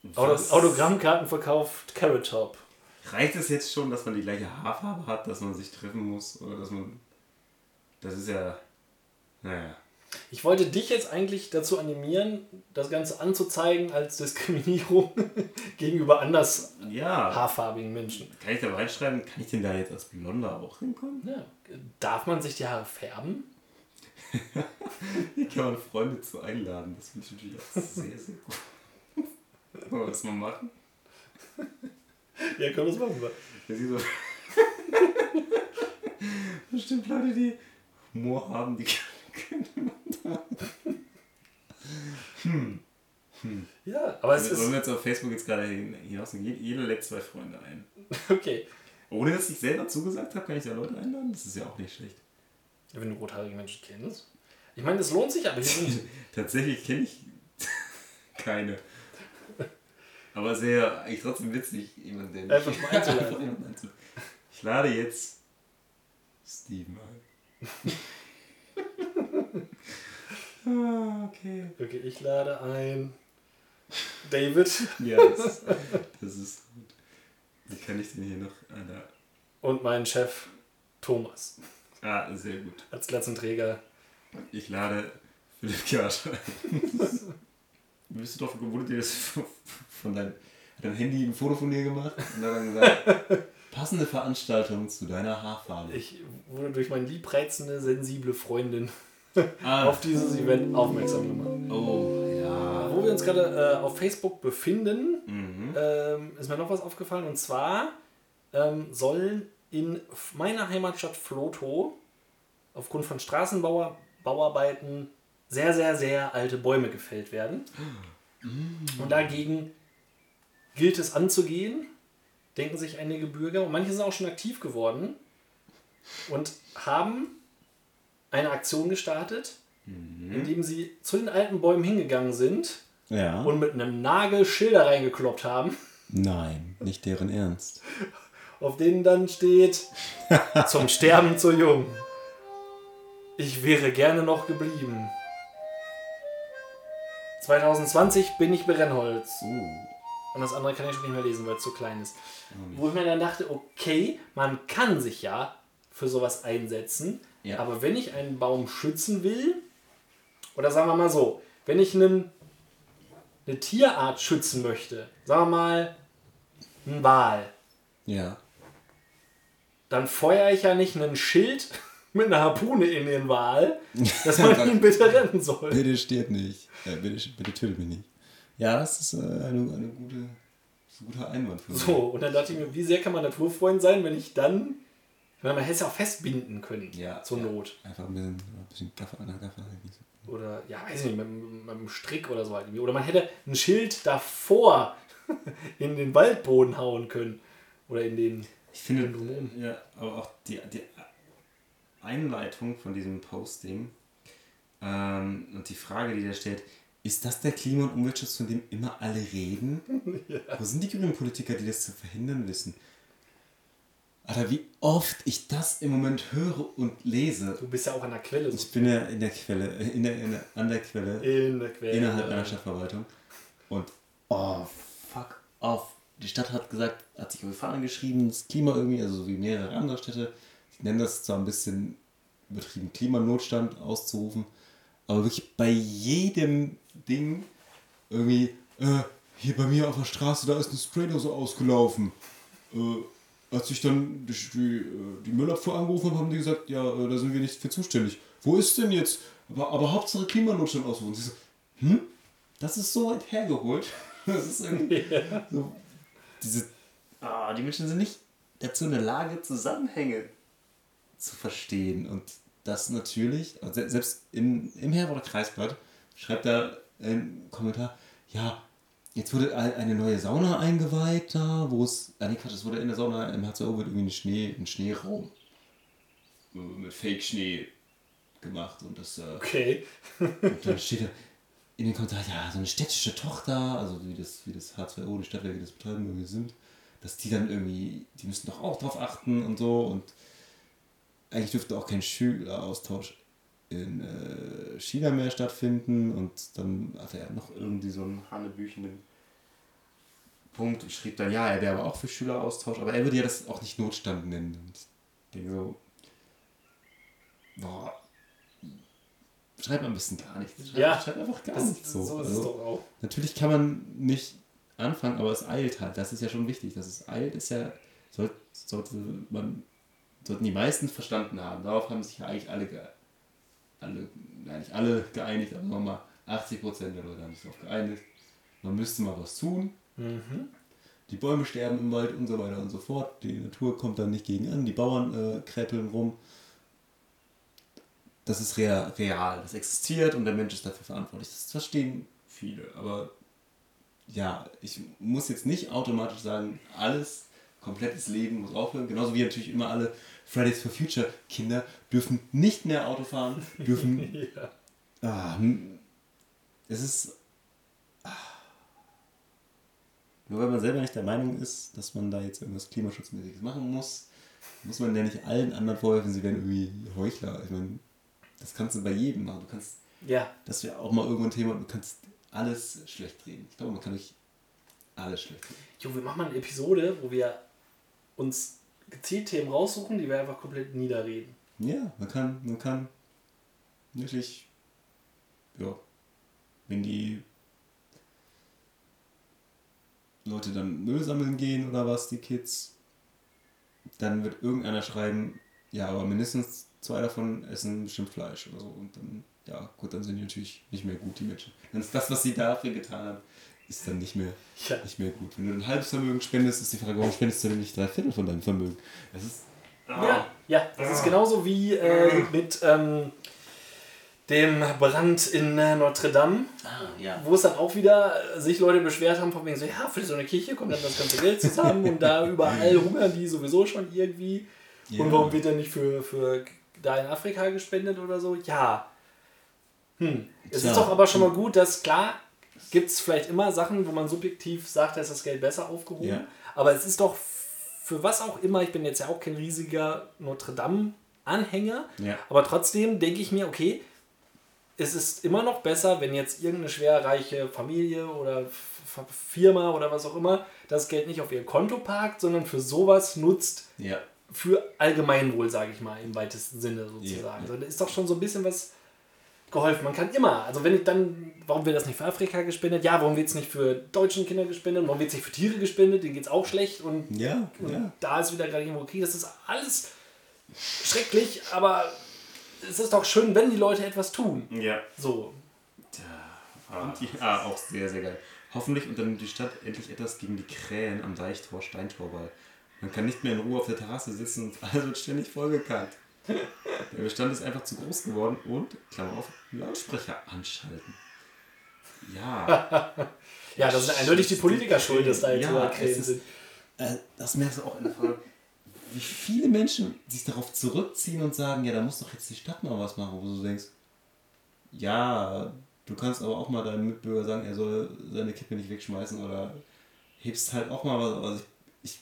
Was- Autogrammkarten verkauft Carrot Top. Reicht es jetzt schon, dass man die gleiche Haarfarbe hat, dass man sich treffen muss? Oder dass man. Das ist ja. Naja. Ich wollte dich jetzt eigentlich dazu animieren, das Ganze anzuzeigen als Diskriminierung gegenüber anders Ja. haarfarbigen Menschen. Kann ich da reinschreiben, kann ich denn da jetzt als Blonder auch hinkommen? Ja. Darf man sich die Haare färben? Hier kann man Freunde zu einladen. Das finde ich natürlich auch sehr, sehr gut. Wollen wir das mal machen? Ja, komm, das machen wir. Das ist so. Bestimmt Leute, die Humor haben, die können. Ja, aber es Wir sollen ist. jetzt auf Facebook jetzt gerade hin- hinaus. Je- Jeder lädt zwei Freunde ein. Okay. Ohne dass ich selber zugesagt habe, kann ich da Leute einladen? Das ist ja auch nicht schlecht. Wenn du rothaarige Menschen kennst. Ich meine, das lohnt sich, aber. Tatsächlich kenne ich keine. Aber sehr, eigentlich trotzdem witzig, jemanden, den Einfach mal einzuladen. Ich lade jetzt Steven ein. Ah, okay. Okay, ich lade ein. David Ja, das, das ist gut. Wie kann ich denn hier noch? Da. und meinen Chef Thomas ah sehr gut. als Glatzenträger. Ich lade Philipp Kersch ein. Bist du doch wurde dir das von deinem, hat dein Handy ein Foto von dir gemacht und hat dann gesagt, passende Veranstaltung zu deiner Haarfarbe. Ich wurde durch meine liebreizende, sensible Freundin ah, auf dieses Event aufmerksam gemacht. oh, ja. Wo wir uns gerade äh, auf Facebook befinden, Mhm. ähm, ist mir noch was aufgefallen. Und zwar ähm, sollen in meiner Heimatstadt Floto aufgrund von Straßenbauarbeiten sehr, sehr, sehr alte Bäume gefällt werden. Und dagegen gilt es anzugehen, denken sich einige Bürger. Und manche sind auch schon aktiv geworden und haben eine Aktion gestartet, indem sie zu den alten Bäumen hingegangen sind Ja. und mit einem Nagel Schilder reingekloppt haben. Nein, nicht deren Ernst. auf denen dann steht, zum Sterben zu jung. Ich wäre gerne noch geblieben. 2020 bin ich Brennholz. Uh, Und das andere kann ich schon nicht mehr lesen, weil es zu klein ist. Wo ich mir dann dachte, okay, man kann sich ja für sowas einsetzen, Ja. aber wenn ich einen Baum schützen will, oder sagen wir mal so, wenn ich einen, eine Tierart schützen möchte, sagen wir mal einen Wal, ja. dann feuere ich ja nicht einen Schild mit einer Harpune in den Wal, dass man ihn bitte retten soll. Bitte stirb nicht. Äh, bitte, bitte töte mich nicht. Ja, das ist äh, eine, eine gute, ein guter Einwand für mich. So, und dann dachte ich mir, wie sehr kann man Naturfreund sein, wenn ich dann, man hätte es ja auch festbinden können, Ja, zur ja. Not. Einfach ein bisschen, ein bisschen Gaffer an der Gaffer. Oder, ja, weiß ich nicht, mit, mit einem Strick oder so halt. Oder man hätte ein Schild davor in den Waldboden hauen können. Oder in den. Ich finde, Drumherum. ja, aber auch die, die Einleitung von diesem Posting ähm, und die Frage, die da steht, ist das der Klima- und Umweltschutz, von dem immer alle reden? Wo sind die grünen Politiker, die das zu verhindern wissen? Alter, wie oft ich das im Moment höre und lese. Du bist ja auch an der Quelle. So Ich bin ja in der Quelle, in der, in der, an der Quelle, in der Quelle. innerhalb einer Stadtverwaltung. Und oh, fuck off. Die Stadt hat gesagt, hat sich auf Fahnen geschrieben, das Klima irgendwie, also so wie mehrere andere Städte. Ich nenne das zwar ein bisschen übertrieben, Klimanotstand auszurufen, aber wirklich bei jedem Ding irgendwie, äh, hier bei mir auf der Straße, da ist eine Spraydose ausgelaufen. Äh, als ich dann die, die, äh, die Müllabfuhr angerufen habe, haben die gesagt, ja, äh, da sind wir nicht für zuständig. Wo ist denn jetzt? Aber, aber Hauptsache Klimanotstand ausrufen. Und sie so, hm? Das ist so weit hergeholt. Das ist irgendwie so, diese, ah, die Menschen sind nicht dazu in der Lage, Zusammenhänge zu verstehen. Und das natürlich, se- selbst in, im Herforder Kreisblatt schreibt da ein Kommentar, ja, jetzt wurde ein- eine neue Sauna eingeweiht da, wo es, ah nee, Quatsch, es wurde in der Sauna im H2O wird irgendwie ein, Schnee, ein Schneeraum äh, mit Fake-Schnee gemacht und das, äh, Okay. und dann steht da in den Kommentaren, ja, so eine städtische Tochter, also wie das, wie das H2O, die Stadtwerke das betreiben, irgendwie sind, dass die dann irgendwie, die müssen doch auch drauf achten und so und eigentlich dürfte auch kein Schüleraustausch in äh, China mehr stattfinden und dann hatte er noch irgendwie so einen hanebüchenden Punkt und schrieb dann, ja, er wäre aber auch für Schüleraustausch, aber er würde ja das auch nicht Notstand nennen. Und ich denke so, boah, schreibt am besten gar nichts. Schreibt, Ja, schreibt einfach gar nichts so, so. Also, doch auch. Natürlich kann man nicht anfangen, aber es eilt halt. Das ist ja schon wichtig. Dass es eilt, ist ja, soll, sollte man, sollten die meisten verstanden haben. Darauf haben sich ja eigentlich alle, ge, alle nein, nicht alle geeinigt, aber sagen wir mal 80 Prozent der Leute haben sich darauf geeinigt. Man müsste mal was tun. Die Bäume sterben im Wald und so weiter und so fort. Die Natur kommt dann nicht gegen an. Die Bauern äh, kräpeln rum. Das ist rea- real. Das existiert und der Mensch ist dafür verantwortlich. Das verstehen viele. Aber ja, ich muss jetzt nicht automatisch sagen, alles, komplettes Leben muss aufhören. Genauso wie natürlich immer alle Fridays for Future Kinder dürfen nicht mehr Auto fahren, dürfen. Ja. ah, hm, es ist. ah. Nur weil man selber nicht der Meinung ist, dass man da jetzt irgendwas Klimaschutzmäßiges machen muss, muss man ja nicht allen anderen vorwerfen, sie wären irgendwie Heuchler. Ich meine, das kannst du bei jedem machen. Du kannst ja, das wäre auch mal irgendwo ein Thema. Du kannst alles schlecht reden. Ich glaube, man kann nicht alles schlecht reden. Jo, wir machen mal eine Episode, wo wir uns gezielt Themen raussuchen, die wir einfach komplett niederreden. Ja, man kann, man kann wirklich, ja, wenn die Leute dann Müll sammeln gehen oder was, die Kids, dann wird irgendeiner schreiben, ja, aber mindestens zwei davon essen bestimmt Fleisch oder so. Und dann, ja, gut, dann sind die natürlich nicht mehr gut, die Menschen. Dann ist das, was sie dafür getan haben, ist dann nicht mehr, Ja. nicht mehr gut. Wenn du ein halbes Vermögen spendest, ist die Frage, warum spendest du denn nicht drei Viertel von deinem Vermögen? Das ist. Ja, ja, das ist genauso wie äh, mit ähm, dem Brand in äh, Notre Dame, ja. wo es dann auch wieder sich Leute beschwert haben, von wegen so, ja, für so eine Kirche kommt dann das ganze Geld zusammen und da überall hungern die sowieso schon irgendwie. Ja. Und warum wird dann nicht für, für da in Afrika gespendet oder so? Ja. Hm. Es ist doch aber schon mal gut, dass klar, gibt es vielleicht immer Sachen, wo man subjektiv sagt, dass das Geld besser aufgehoben. Ja. Aber es ist doch für was auch immer, ich bin jetzt ja auch kein riesiger Notre Dame-Anhänger, Ja. aber trotzdem denke ich mir, okay, es ist immer noch besser, wenn jetzt irgendeine schwerreiche Familie oder Firma oder was auch immer das Geld nicht auf ihr Konto parkt, sondern für sowas nutzt, Ja. für Allgemeinwohl, sage ich mal, im weitesten Sinne sozusagen. Ja. Also da ist doch schon so ein bisschen was geholfen. Man kann immer, also wenn ich dann, warum wird das nicht für Afrika gespendet? Ja, warum wird es nicht für deutschen Kinder gespendet? Warum wird es nicht für Tiere gespendet? Denen geht es auch schlecht und, Ja, und ja. da ist wieder gerade irgendwo Krieg. Das ist alles schrecklich, aber es ist doch schön, wenn die Leute etwas tun. Ja. So. Ah, ah, auch sehr, sehr geil. Hoffentlich unternimmt die Stadt endlich etwas gegen die Krähen am Deichtor Steintor, weil man kann nicht mehr in Ruhe auf der Terrasse sitzen und alles wird ständig vollgekannt. Der Bestand ist einfach zu groß geworden und, Klammer auf, Lautsprecher anschalten. Ja, Ja, das ist eindeutig die Politiker schuld, dass da jetzt Ja, Krähen ist- sind. äh, das merkst du auch in der Frage, wie viele Menschen sich darauf zurückziehen und sagen, ja, da muss doch jetzt die Stadt mal was machen, wo du denkst, ja, du kannst aber auch mal deinem Mitbürger sagen, er soll seine Kippe nicht wegschmeißen oder hebst halt auch mal was. Also ich,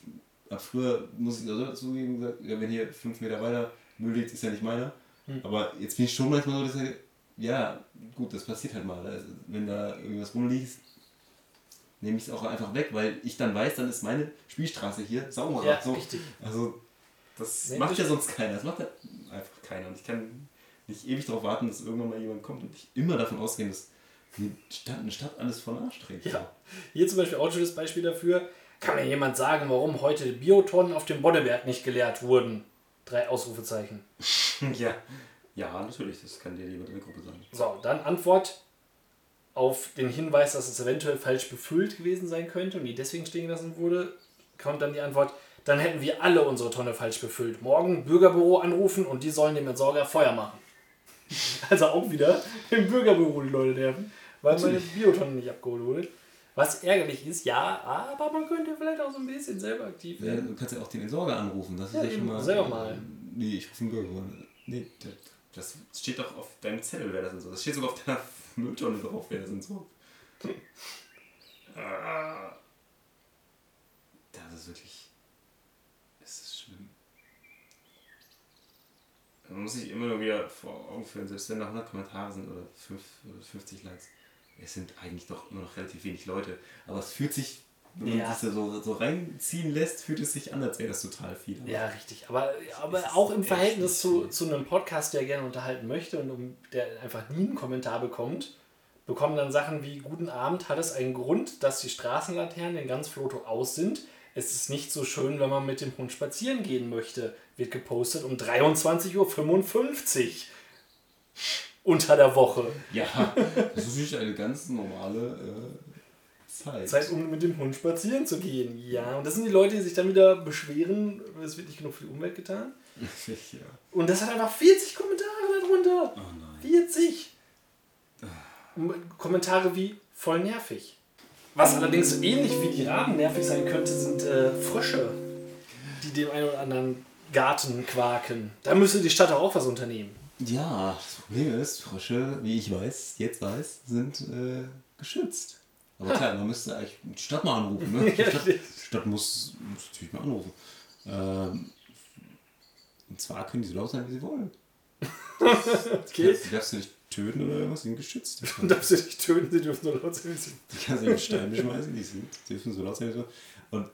ich früher, muss ich also zugeben, gesagt, ja, wenn hier fünf Meter weiter Müll liegt, ist ja nicht meiner. Aber jetzt bin ich schon manchmal so, dass ich, ja, gut, das passiert halt mal. Also, wenn da irgendwas rumliegt, nehme ich es auch einfach weg, weil ich dann weiß, dann ist meine Spielstraße hier sauberer. Ja, so. richtig. Also, das Nee, macht das ja sonst keiner. Das macht ja einfach keiner. Und ich kann nicht ewig darauf warten, dass irgendwann mal jemand kommt und ich immer davon ausgehen, dass die Stadt, eine Stadt alles von Arsch trägt. Ja. Hier zum Beispiel auch ein schönes Beispiel dafür. Kann mir jemand sagen, warum heute Biotonnen auf dem Boddeberg nicht geleert wurden? Drei Ausrufezeichen. ja. Ja, natürlich. Das kann dir jemand in der Gruppe sagen. So, dann Antwort auf den Hinweis, dass es eventuell falsch befüllt gewesen sein könnte und die deswegen stehen gelassen wurde, kommt dann die Antwort, dann hätten wir alle unsere Tonne falsch befüllt. Morgen Bürgerbüro anrufen und die sollen dem Entsorger Feuer machen. Also auch wieder im Bürgerbüro die Leute nerven, weil meine Biotonne nicht abgeholt wurde. Was ärgerlich ist, ja, aber man könnte vielleicht auch so ein bisschen selber aktiv Ja, werden. du kannst ja auch den Entsorger anrufen. Das ist Ja, ja, schon mal. selber mal. Nee, ich rufe einen Bürger. an. Nee, das, das steht doch auf deinem Zettel, wer das und so. Das steht sogar auf deiner Mülltonne drauf, wer das und so. Ah. Das ist wirklich. Es ist schlimm. Man muss sich immer nur wieder vor Augen führen, selbst wenn da 100 Kommentare sind oder 5 oder 50 Likes, es sind eigentlich doch immer noch relativ wenig Leute. Aber es fühlt sich, wenn man Ja. sich da so, so reinziehen lässt, fühlt es sich an, als wäre das total viel. Ja, richtig. Aber, aber auch im Verhältnis zu, viel. zu einem Podcast, der gerne unterhalten möchte und um, der einfach nie einen Kommentar bekommt, bekommen dann Sachen wie Guten Abend, hat es einen Grund, dass die Straßenlaternen in ganz Floto aus sind. Es ist nicht so schön, wenn man mit dem Hund spazieren gehen möchte, wird gepostet um 23.55 Uhr unter der Woche. Ja, das ist natürlich eine ganz normale äh, Zeit. Zeit, um mit dem Hund spazieren zu gehen. Ja, und das sind die Leute, die sich dann wieder beschweren, es wird nicht genug für die Umwelt getan. ja. Und das hat einfach 40 Kommentare darunter. Oh nein. 40. Kommentare wie voll nervig. Was allerdings ähnlich wie die Raben nervig sein könnte, sind äh, Frösche, die dem einen oder anderen Garten quaken. Da müsste die Stadt auch was unternehmen. Ja, das Problem ist, Frösche, wie ich weiß, jetzt weiß, sind äh, geschützt. Aber klar, man müsste eigentlich die Stadt mal anrufen. Ne? Die Stadt, die Stadt muss, muss natürlich mal anrufen. Ähm, und zwar können die so laut sein, wie sie wollen. Okay? Die darfst du nicht töten oder irgendwas, die sind geschützt. Du darfst sie nicht töten, sie dürfen nur laut sein. wie sie- Die kannst du mit Steinen beschmeißen, die sind, die dürfen so laut sein wie so. Und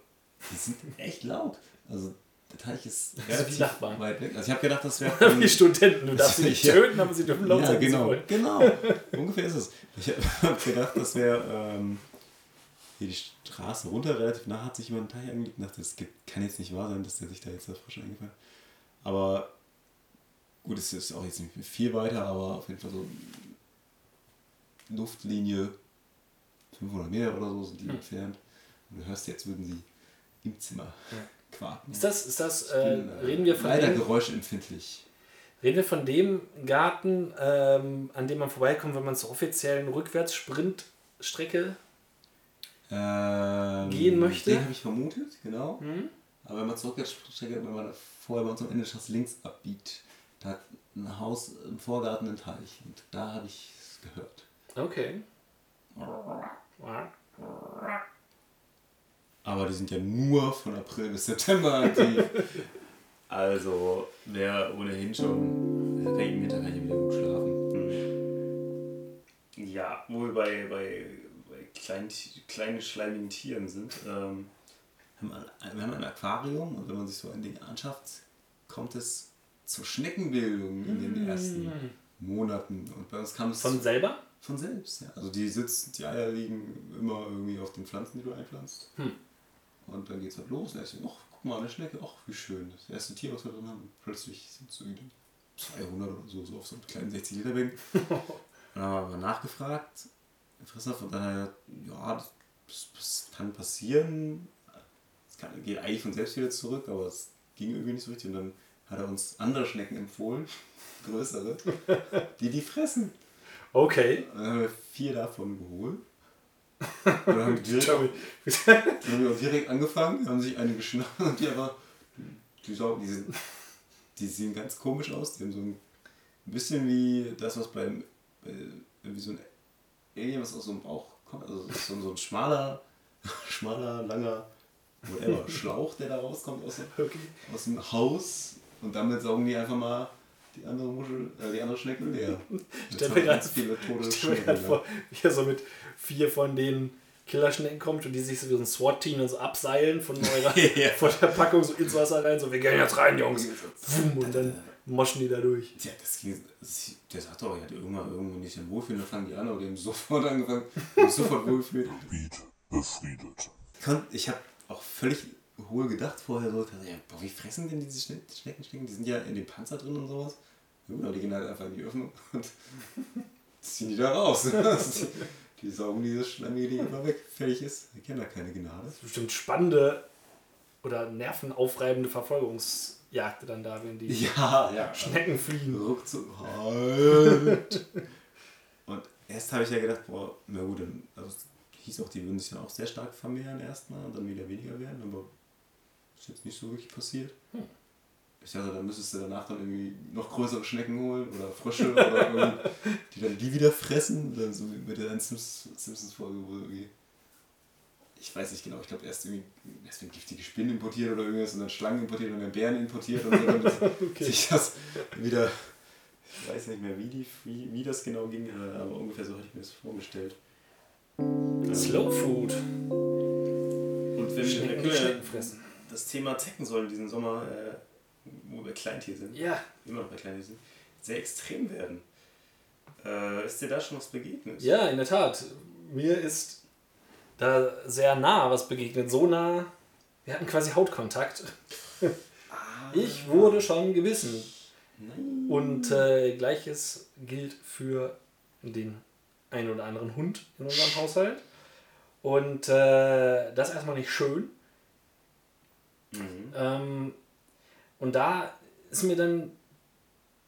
die sind echt laut. Also der Teich ist wie relativ Nachbarn. weit weg. Also ich habe gedacht, das wäre. Wie Studenten, du darfst sie nicht Ja. töten, aber sie dürfen laut ja, sein, genau, wollen. genau. Ungefähr ist es. Ich habe gedacht, das wäre ähm, hier die Straße runter, relativ nah hat sich jemand einen Teich angelegt und dachte, das kann jetzt nicht wahr sein, dass der sich da jetzt frisch eingefallen hat. Aber gut, es ist auch jetzt nicht viel weiter, aber auf jeden Fall so Luftlinie 500 Meter oder so sind die entfernt. Und du hörst jetzt, würden sie im Zimmer quaken. Ist das, ist das äh, äh, reden wir von leider dem, geräuschempfindlich. Reden wir von dem Garten, ähm, an dem man vorbeikommt, wenn man zur offiziellen Rückwärtssprintstrecke. Ähm, Gehen möchte? Den habe ich vermutet, genau. Hm? Aber wenn man zurückstreckt, wenn man vorher bei uns am Ende Straße links abbiegt, da hat ein Haus im Vorgarten einen Teich. Und da habe ich es gehört. Okay. Aber die sind ja nur von April bis September aktiv. also, wer ohnehin schon. Im Winter kann ich wieder gut schlafen. Hm. Ja, wo wir bei, bei, bei kleinen, kleinen schleimigen Tieren sind. Ähm, wir haben ein- Aquarium und wenn man sich so ein Ding anschaut, kommt es zur Schneckenbildung in den ersten Monaten. Und bei uns kam es Von selber? von selbst. Ja. Also die sitzen, die Eier liegen immer irgendwie auf den Pflanzen, die du einpflanzt. Hm. Und dann geht's halt los. Und er ist, ach, guck mal, eine Schnecke, ach, wie schön. Das erste Tier, was wir drin haben. Plötzlich sind es irgendwie 200 oder so, so auf so einem kleinen 60 Liter und dann haben wir nachgefragt. Fressnapf und dann hat er gesagt, ja, das, das kann passieren. Es kann, geht eigentlich von selbst wieder zurück, aber es ging irgendwie nicht so richtig. Und dann hat er uns andere Schnecken empfohlen, größere, die die fressen. Okay. Dann haben wir vier davon geholt. Und dann haben wir direkt, haben wir direkt angefangen, haben sich eine geschnappt und die aber, die, Sau- die, sind, die sehen ganz komisch aus. Die haben so ein bisschen wie das, was beim, äh, wie so ein Alien, was aus so einem Bauch kommt. Also so, so ein schmaler, schmaler, langer, whatever, Schlauch, der da rauskommt aus, Okay. aus dem Haus. Und damit saugen die einfach mal die andere Muschel, äh, die andere Schnecke leer. Ich stelle mir Schnecken gerade vor, wie er so mit vier von den Killerschnecken kommt und die sich so wie so ein SWAT-Team dann so abseilen von, eurer, Ja. von der Packung so ins Wasser rein, so wir gehen jetzt rein, Jungs. Und dann moschen die da durch. Ja, das ging, das, der sagt doch, er hat irgendwann irgendwo nicht den Wohlfühlen, dann fangen die an, aber die haben sofort angefangen, sofort wohlfühlt. Gebiet befriedet. Ich habe auch völlig hohl gedacht vorher so, ja, boah, wie fressen denn diese Schne Schnecken stecken? Die sind ja in dem Panzer drin und sowas. Ja, gut, aber die gehen halt einfach in die Öffnung und ziehen die da raus. die, die saugen dieses schlammige Ding immer weg. Fertig ist. Wir kennen da keine Gnade. Bestimmt spannende oder nervenaufreibende Verfolgungsjagd dann da, wenn die Ja, ja. Schnecken fliegen. ruckzuck halt. Und erst habe ich ja gedacht, boah, na gut, dann also hieß auch, die würden sich dann auch sehr stark vermehren erstmal und dann wieder weniger werden, aber ist jetzt nicht so wirklich passiert. Ich dachte, dann müsstest du danach dann irgendwie noch größere Schnecken holen oder Frösche oder die dann die wieder fressen. Dann so wie mit der Simpsons-Folge, wo irgendwie. Ich weiß nicht genau, ich glaube erst irgendwie erst werden giftige Spinnen importiert oder irgendwas und dann Schlangen importiert und dann Bären importiert und so, damit sich das wieder. Ich weiß nicht mehr, wie, die, wie, wie das genau ging, äh, aber ungefähr so hatte ich mir das vorgestellt. Slow Food. Und wenn Schnecken, wir Schnecken fressen. Das Thema Zecken sollen diesen Sommer, äh, wo wir Kleintier sind, Ja, immer noch bei Kleintier sind, sehr extrem werden. Äh, ist dir da schon was begegnet? ja, in der Tat. Mir ist da sehr nah was begegnet. So nah, wir hatten quasi Hautkontakt. Ich wurde schon gebissen. Nein. Und äh, gleiches gilt für den einen oder anderen Hund in unserem Haushalt. Und äh, das ist erstmal nicht schön. Mhm. Ähm, und da ist mir dann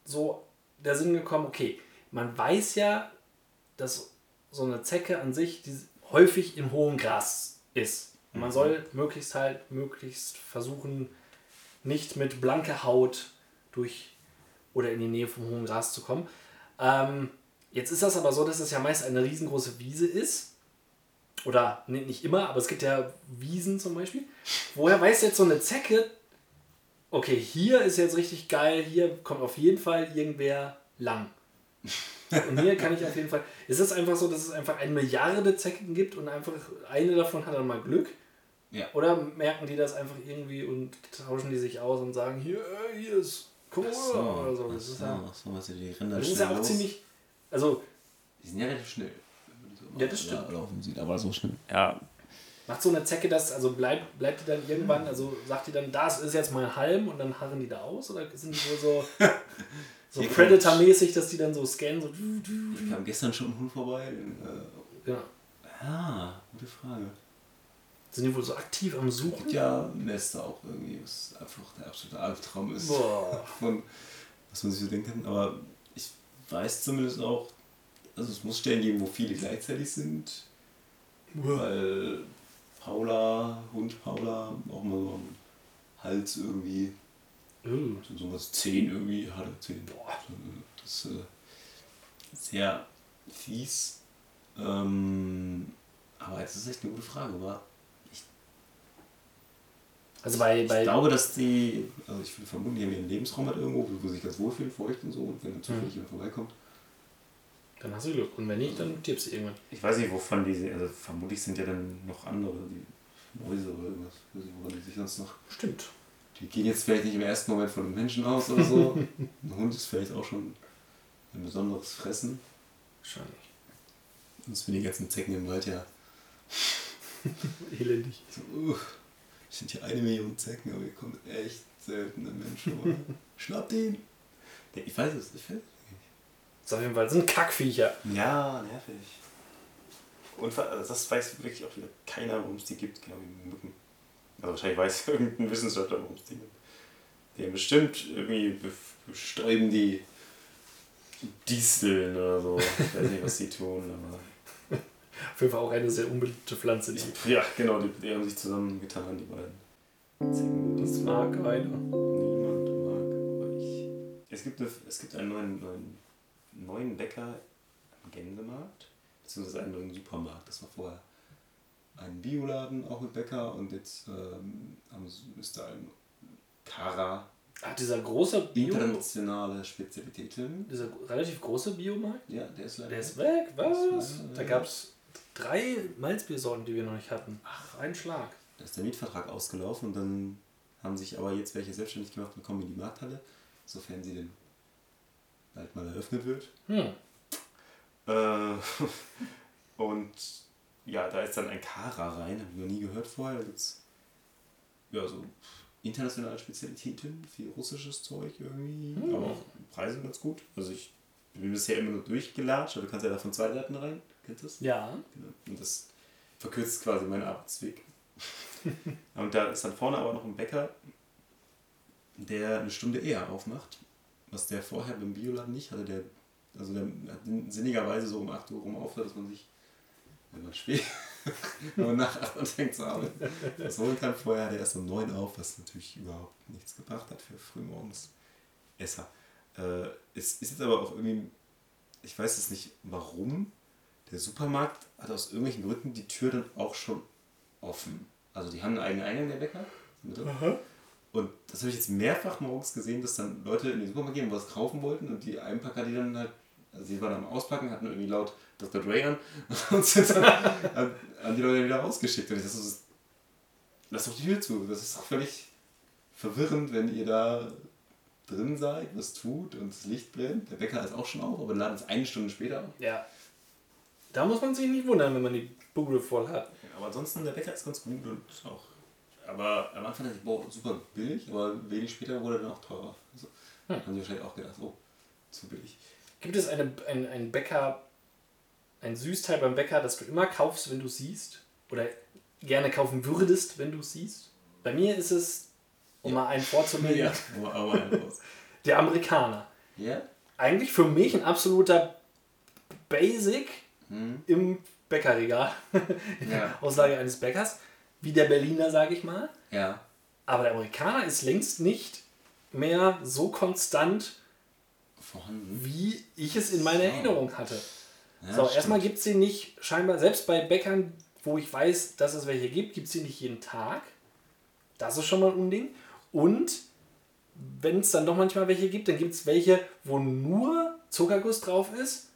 so der Sinn gekommen, okay, man weiß ja, dass so eine Zecke an sich die häufig im hohen Gras ist. Und man soll möglichst halt möglichst versuchen, nicht mit blanker Haut durch oder in die Nähe vom hohen Gras zu kommen. Ähm, jetzt ist das aber so, dass es ja meist eine riesengroße Wiese ist. Oder nee, nicht immer, aber es gibt ja Wiesen zum Beispiel. Woher weiß jetzt so eine Zecke, okay, hier ist jetzt richtig geil, hier kommt auf jeden Fall irgendwer lang. Und hier kann ich auf jeden Fall. Ist es einfach so, dass es einfach eine Milliarde Zecken gibt und einfach eine davon hat dann mal Glück? Ja. Oder merken die das einfach irgendwie und tauschen die sich aus und sagen, hier, hier ist Corona oder so. Das ist ja, Ach so, was die Rinder das ist ja auch los. ziemlich. Also, Die sind ja relativ schnell. wenn man die so Ja, das stimmt. laufen sieht, aber so schnell. Ja. macht so eine Zecke das, also bleibt, bleibt die dann irgendwann, also sagt die dann, das ist jetzt mein Halm und dann harren die da aus? Oder sind die wohl so, so Predator-mäßig, dass die dann so scannen, so. Ich kam gestern schon ein Hund vorbei. Äh, Ja. ah, gute Frage. Sind die wohl so aktiv am Suchen? Ja, Nester auch irgendwie, was einfach der absolute Albtraum ist. Boah. Von, was man sich so denken kann. Aber ich weiß zumindest auch, also es muss Stellen geben, wo viele gleichzeitig sind. Weil Paula, Hund Paula, auch mal so am Hals irgendwie, Uh. so sowas 10 irgendwie hatte. 10. Das ist äh, sehr fies. Ähm, aber jetzt ist echt eine gute Frage, aber ich Also bei, bei Ich glaube, dass die, also ich würde vermuten, die haben ihren Lebensraum halt irgendwo, wo sie sich ganz wohlfühlen, feucht und so. Und wenn dann zufällig jemand vorbeikommt. Dann hast du Glück. Und wenn nicht, dann stirbst du irgendwann. Ich weiß nicht, wovon die, sind. also vermutlich sind ja dann noch andere, die Mäuse oder irgendwas. Ich weiß nicht, woran die sich sonst noch. Stimmt. Die gehen jetzt vielleicht nicht im ersten Moment von einem Menschen aus oder so. Ein Hund ist vielleicht auch schon ein besonderes Fressen. Wahrscheinlich. Sonst sind die ganzen Zecken im Wald ja Elendig. so, uh, es sind hier eine Million Zecken, aber hier kommt echt selten ein Mensch vor. Schnappt ihn! Ja, ich weiß es, ich weiß es. Das ist auf jeden Fall sind Kackviecher. Ja, nervig. Und also das weiß wirklich auch wieder keiner, warum es die gibt, genau wie Mücken. Also wahrscheinlich weiß irgendein Wissenschaftler, warum es die gibt. Die haben bestimmt irgendwie be- bestäuben die Disteln oder so. Ich weiß nicht, was die tun, aber. Auf jeden Fall auch eine sehr unbeliebte Pflanze. Die Ja, genau, die, die haben sich zusammengetan, die beiden. Das mag keiner. Niemand mag euch. Es gibt, eine, es gibt einen neuen, neuen, neuen Bäcker am Gänsemarkt, beziehungsweise einen neuen Supermarkt. Das war vorher ein Bioladen, auch mit Bäcker, und jetzt ähm, ist da ein Kara Ach, dieser große Bio. internationale Spezialitäten. Dieser relativ große Biomarkt. Ja, der ist leider. Der ist weg, was? Da gab es drei Malzbiersorten, die wir noch nicht hatten. Ach, ein Schlag. Da ist der Mietvertrag ausgelaufen und dann haben sich aber jetzt welche selbstständig gemacht und kommen in die Markthalle, sofern sie denn bald mal eröffnet wird. Hm. Äh, und ja, da ist dann ein Kara rein, habe ich noch nie gehört vorher. Da gibt's ja so internationale Spezialitäten, viel russisches Zeug irgendwie, aber auch Preise ganz gut. Also ich bin bisher immer nur durchgelatscht, aber du kannst ja da von zwei Seiten rein, kennst du das? Ja. Genau. Und das verkürzt quasi meinen Arbeitsweg. und da ist dann vorne aber noch ein Bäcker, der eine Stunde eher aufmacht, was der vorher beim Bioladen nicht hatte. Der, also der hat sinnigerweise so um 8 Uhr rum aufhört, dass man sich, wenn man spät, man nach 8 Uhr anfängt zu arbeiten, was holen kann. Vorher hat er erst um 9 auf, was natürlich überhaupt nichts gebracht hat für frühmorgens Esser. Äh, es ist jetzt aber auch irgendwie, ich weiß es nicht warum, der Supermarkt hat aus irgendwelchen Gründen die Tür dann auch schon offen. Also die haben einen eigenen Eingang, der Bäcker. Und das habe ich jetzt mehrfach morgens gesehen, dass dann Leute in den Supermarkt gehen was kaufen wollten und die Einpacker, die dann halt, also die waren am Auspacken, hatten irgendwie laut Dr. Dre an und sind dann an, an die Leute wieder rausgeschickt. Und ich dachte, so, das- lass doch die Tür zu. Das ist doch völlig verwirrend, wenn ihr da drin seid, was tut und das Licht brennt. Der Bäcker ist auch schon auf, aber der Laden ist eine Stunde später auf. Ja. Da muss man sich nicht wundern, wenn man die Bude voll hat. Aber ansonsten, der Bäcker ist ganz gut und auch. Aber am Anfang dachte ich, boah, super billig, aber wenig später wurde er dann auch teurer. Also, Haben die wahrscheinlich auch gedacht, oh, zu billig. Gibt es eine, ein, ein Bäcker, ein Süßteil beim Bäcker, das du immer kaufst, wenn du siehst? Oder gerne kaufen würdest, wenn du siehst? Bei mir ist es, um mal einen vorzunehmen, raus. der Amerikaner. Ja? Eigentlich für mich ein absoluter Basic im Bäckerregal. Ja. Auslage eines Bäckers. Wie der Berliner, sage ich mal. Ja. Aber der Amerikaner ist längst nicht mehr so konstant, Vorhanden. wie ich es in meiner Erinnerung hatte. Ja, so, erstmal gibt es sie nicht, scheinbar, selbst bei Bäckern, wo ich weiß, dass es welche gibt, gibt es sie nicht jeden Tag. Das ist schon mal ein Unding. Und wenn es dann doch manchmal welche gibt, dann gibt es welche, wo nur Zuckerguss drauf ist,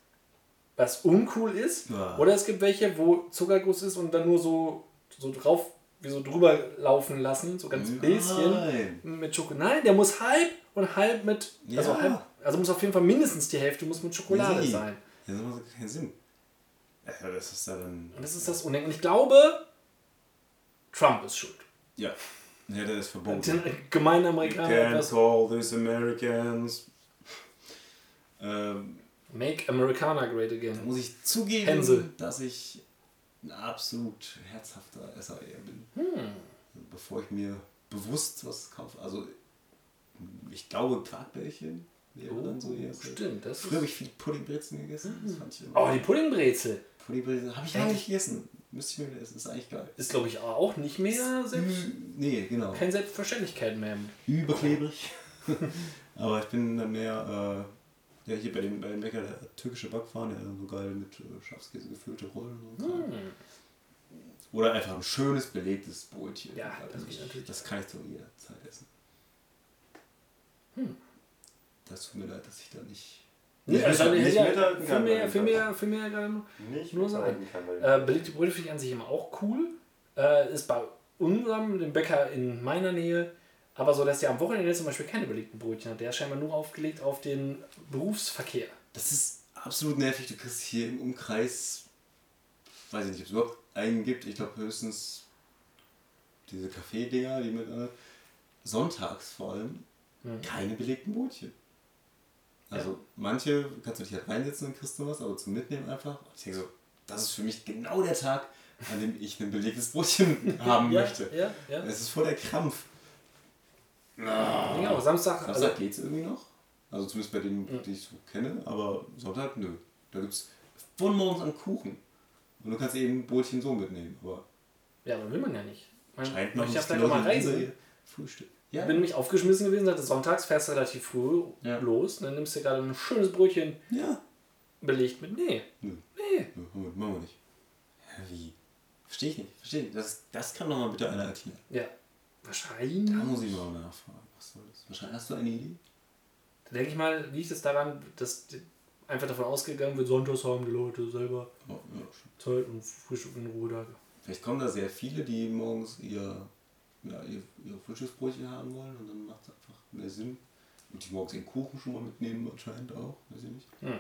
was uncool ist. Ja. Oder es gibt welche, wo Zuckerguss ist und dann nur so, so drauf, wie so drüber laufen lassen, so ganz bisschen Nein. mit Schokolade. Nein, der muss halb und halb mit, also Ja. halb, also muss auf jeden Fall mindestens die Hälfte muss mit Schokolade Nee. sein. Ja, das macht keinen Sinn. Ja, das ist dann. Und das ist das Undenken. Und ich glaube, Trump ist schuld. Ja. Ja, der ist verboten. Den gemeinen Amerikaner Can't etwas. call these Americans. Ähm, Make Americana great Da again. muss ich zugeben, Hänsel. dass ich ein absolut herzhafter Esser eher bin. Hm. Bevor ich mir bewusst was kaufe. Also, ich glaube, Quarkbällchen wäre dann so eher. Oh, Stimmt, das Früher habe ich viel Puddingbrezen gegessen. Das fand ich immer. Oh, die Puddingbrezel Puddingbrezen habe ich lange nicht gegessen. Müsste ich mir wieder essen. Ist eigentlich geil. ist, glaube ich, auch nicht mehr selbst, Nee, genau. keine Selbstverständlichkeit mehr. Überklebrig. Aber ich bin dann mehr. Äh, ja, hier bei dem, bei dem Bäcker, der türkische Backfahren, der hat dann so geil mit äh, Schafskäse gefüllte Rollen und so. Hm. Oder einfach ein schönes belegtes Brötchen. Ja, Also das ich. Das kann ich zu jeder Zeit essen. Hm. Das tut mir leid, dass ich da nicht. Nee, nicht also, nicht ja, mithalten für kann bei mehr, für mehr, für mehr gerade. Nicht nur sagen. kann, Äh, belegte Brötchen finde ich an sich immer auch cool. Äh, ist bei unserem, dem Bäcker in meiner Nähe, aber so, dass der am Wochenende zum Beispiel keine belegten Brötchen hat. Der ist scheinbar nur aufgelegt auf den Berufsverkehr. Das ist absolut nervig. Du kriegst hier im Umkreis, weiß ich nicht, ob es überhaupt einen gibt. Ich glaube höchstens diese Kaffee-Dinger, die mit äh, sonntags vor allem keine belegten Brötchen. Also manche kannst du dich halt reinsetzen und kriegst du was, aber zum Mitnehmen einfach. Ich denke so, das ist für mich genau der Tag, an dem ich ein belegtes Brötchen haben Ja, möchte. ja, ja. Es ist voll der Krampf. Genau, Samstag, also, Samstag geht's irgendwie noch. Also zumindest bei denen, die ich so kenne. Aber Sonntag, nö. Da gibt's von morgens an Kuchen. Und du kannst eben ein Brötchen so mitnehmen. Aber ja, aber will man ja nicht. Man scheint noch möchte ja nicht vielleicht auch mal wie reisen. ihr Frühstück. Ja. Ich bin nämlich aufgeschmissen gewesen, sagte, sonntags fährst du relativ früh Ja. los. Und dann nimmst du gerade ein schönes Brötchen ja. belegt mit. Nee, Nö. nee. Nö, Moment, machen wir nicht. Ja, wie? Verstehe ich nicht. Verstehe ich. Das, das kann doch mal bitte einer erklären. Ja, wahrscheinlich. Da muss ich mal nachfragen. Was soll das? Wahrscheinlich hast du eine Idee? Da denke ich mal, liegt es daran, dass einfach davon ausgegangen wird, sonntags haben die Leute selber Oh, ja. Zeit und Frühstück in Ruhe da. Vielleicht kommen da sehr viele, die morgens ihr, ja, ihr, ihre Frühstücksbrötchen haben wollen und dann macht es einfach mehr Sinn. Und die morgens den Kuchen schon mal mitnehmen anscheinend auch, weiß ich nicht. Hm.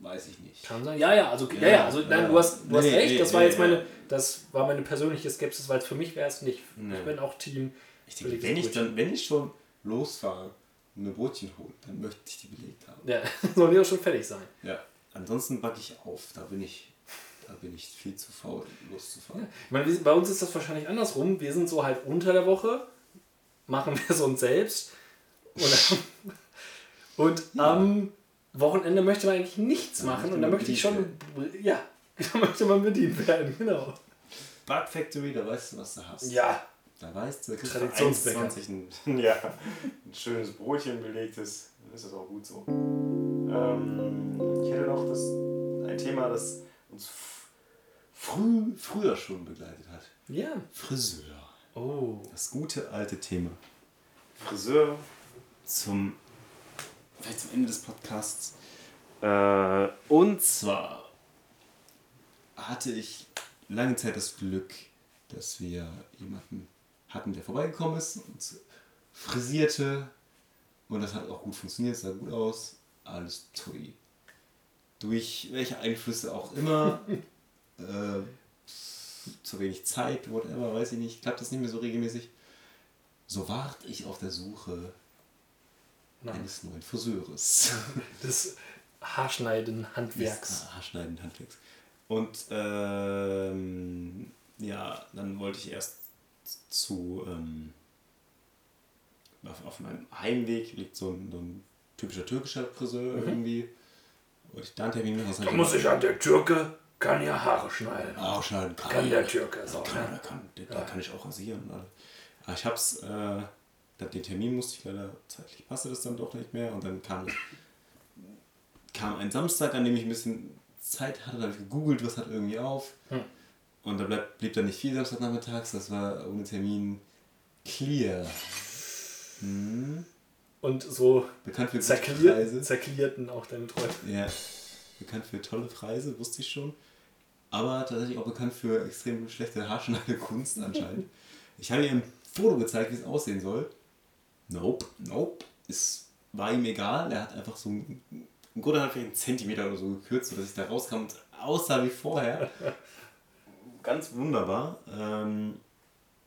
Weiß ich nicht. Kann sein. Ja, ja, also, ja, Ja, ja, also ja. nein, du hast, du hast Nee, recht. nee, das war nee, jetzt meine, ja. das war meine persönliche Skepsis, weil es für mich wäre es nicht. Nee. Ich bin auch Team. Ich denke, wenn ich, dann, wenn ich schon losfahre und mir Brötchen hole, dann möchte ich die belegt haben. Ja, soll die auch schon fertig sein. Ja. Ansonsten backe ich auf. Da bin ich, da bin ich viel zu faul, loszufahren. Ich meine, wir, bei uns ist das wahrscheinlich andersrum. Wir sind so halt unter der Woche, machen wir es uns selbst. Und, und am Wochenende möchte man eigentlich nichts machen. Und da möchte ich schon, ja, da möchte man bedient werden, genau. Bug Factory, da weißt du, was du hast. Ja, Da weißt du, da kriegst du Traditionsbäcker. 1,20 ein, ja, ein schönes Brötchen belegtes. Dann ist das auch gut so. Ähm, ich hätte noch das, ein Thema, das uns früh, früher schon begleitet hat. ja. Friseur. Oh, Das gute alte Thema. Friseur zum, vielleicht zum Ende des Podcasts. Äh, und zwar hatte ich lange Zeit das Glück, dass wir jemanden hatten, der vorbeigekommen ist und frisierte. Und das hat auch gut funktioniert, sah gut aus. Alles tui. Durch welche Einflüsse auch immer. äh, zu wenig Zeit, whatever, weiß ich nicht, klappt das nicht mehr so regelmäßig. So ward ich auf der Suche nein. eines neuen Friseures. Des Haarschneiden Handwerks. Des Haarschneiden Handwerks. Und ähm, ja, dann wollte ich erst zu ähm, auf, auf meinem Heimweg liegt so ein, so ein typischer türkischer Friseur irgendwie. Wollte ich da einen Termin machen. Da ich muss ich an, der Türke kann ja Haare schneiden. Auch schneiden kann. Kann der Türke so, Kann, ne? da kann, da kann ich auch rasieren. und. Aber ich hab's, äh, den Termin musste ich leider, zeitlich passte das dann doch nicht mehr. Und dann kam, kam ein Samstag, an dem ich ein bisschen Zeit hatte, da habe ich gegoogelt, was hat irgendwie auf. Hm. Und da bleib, blieb dann nicht viel Samstagnachmittags, das war ohne Termin clear. Hm. Und so Bekannt für Preise. zerklierten auch deine Träume. Ja, bekannt für tolle Preise, wusste ich schon. Aber tatsächlich auch bekannt für extrem schlechte Haarschneidekunst anscheinend. Ich habe ihr ein Foto gezeigt, wie es aussehen soll. Nope, nope. Es war ihm egal. Er hat einfach so ein, Grunde hat vielleicht einen Zentimeter oder so gekürzt, sodass ich da rauskam und aussah wie vorher. Ganz wunderbar. Ähm,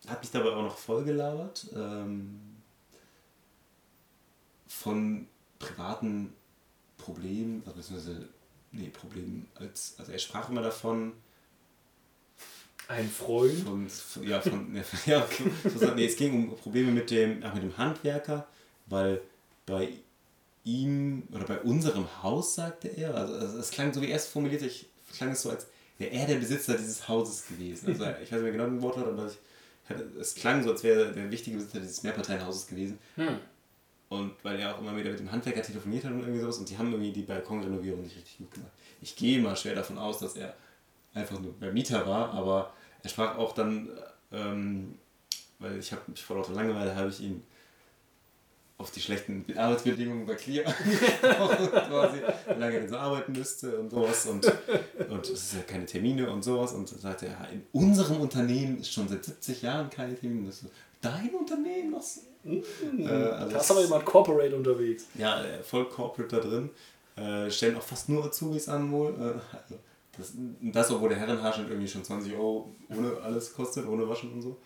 hat mich dabei auch noch vollgelabert. Ähm, von privaten Problemen, also beziehungsweise, nee, Problemen, als, also er sprach immer davon, Ein Freund. von, von ja, von, ja, so, nee, es ging um Probleme mit dem, ach, mit dem Handwerker, weil bei ihm oder bei unserem Haus, sagte er, also also es klang so wie er es formulierte, ich klang es so, als wäre er der Besitzer dieses Hauses gewesen. Also ich weiß nicht mehr genau den Wortlaut, aber ich es klang so, als wäre er der wichtige Besitzer dieses Mehrparteienhauses gewesen. Hm. Und weil er auch immer wieder mit dem Handwerker telefoniert hat und irgendwie sowas und die haben irgendwie die Balkonrenovierung nicht richtig gut gemacht. Ich gehe mal schwer davon aus, dass er einfach nur Mieter war, aber er sprach auch dann, ähm, weil ich habe mich vor lauter Langeweile habe ich ihn auf die schlechten Arbeitsbedingungen bei Clear quasi, wie lange er denn so arbeiten müsste und sowas und, und es ist ja keine Termine und sowas und dann sagte er, ja, in unserem Unternehmen ist schon seit 70 Jahren keine Termine. So, Dein Unternehmen? Was? Äh, also Da ist aber jemand Corporate unterwegs. ja, äh, voll corporate da drin. Äh, stellen auch fast nur Azubis an wohl. Äh, also das, das, obwohl der Herrenhaarschnitt irgendwie schon 20 Euro ohne alles kostet, ohne Waschen und so.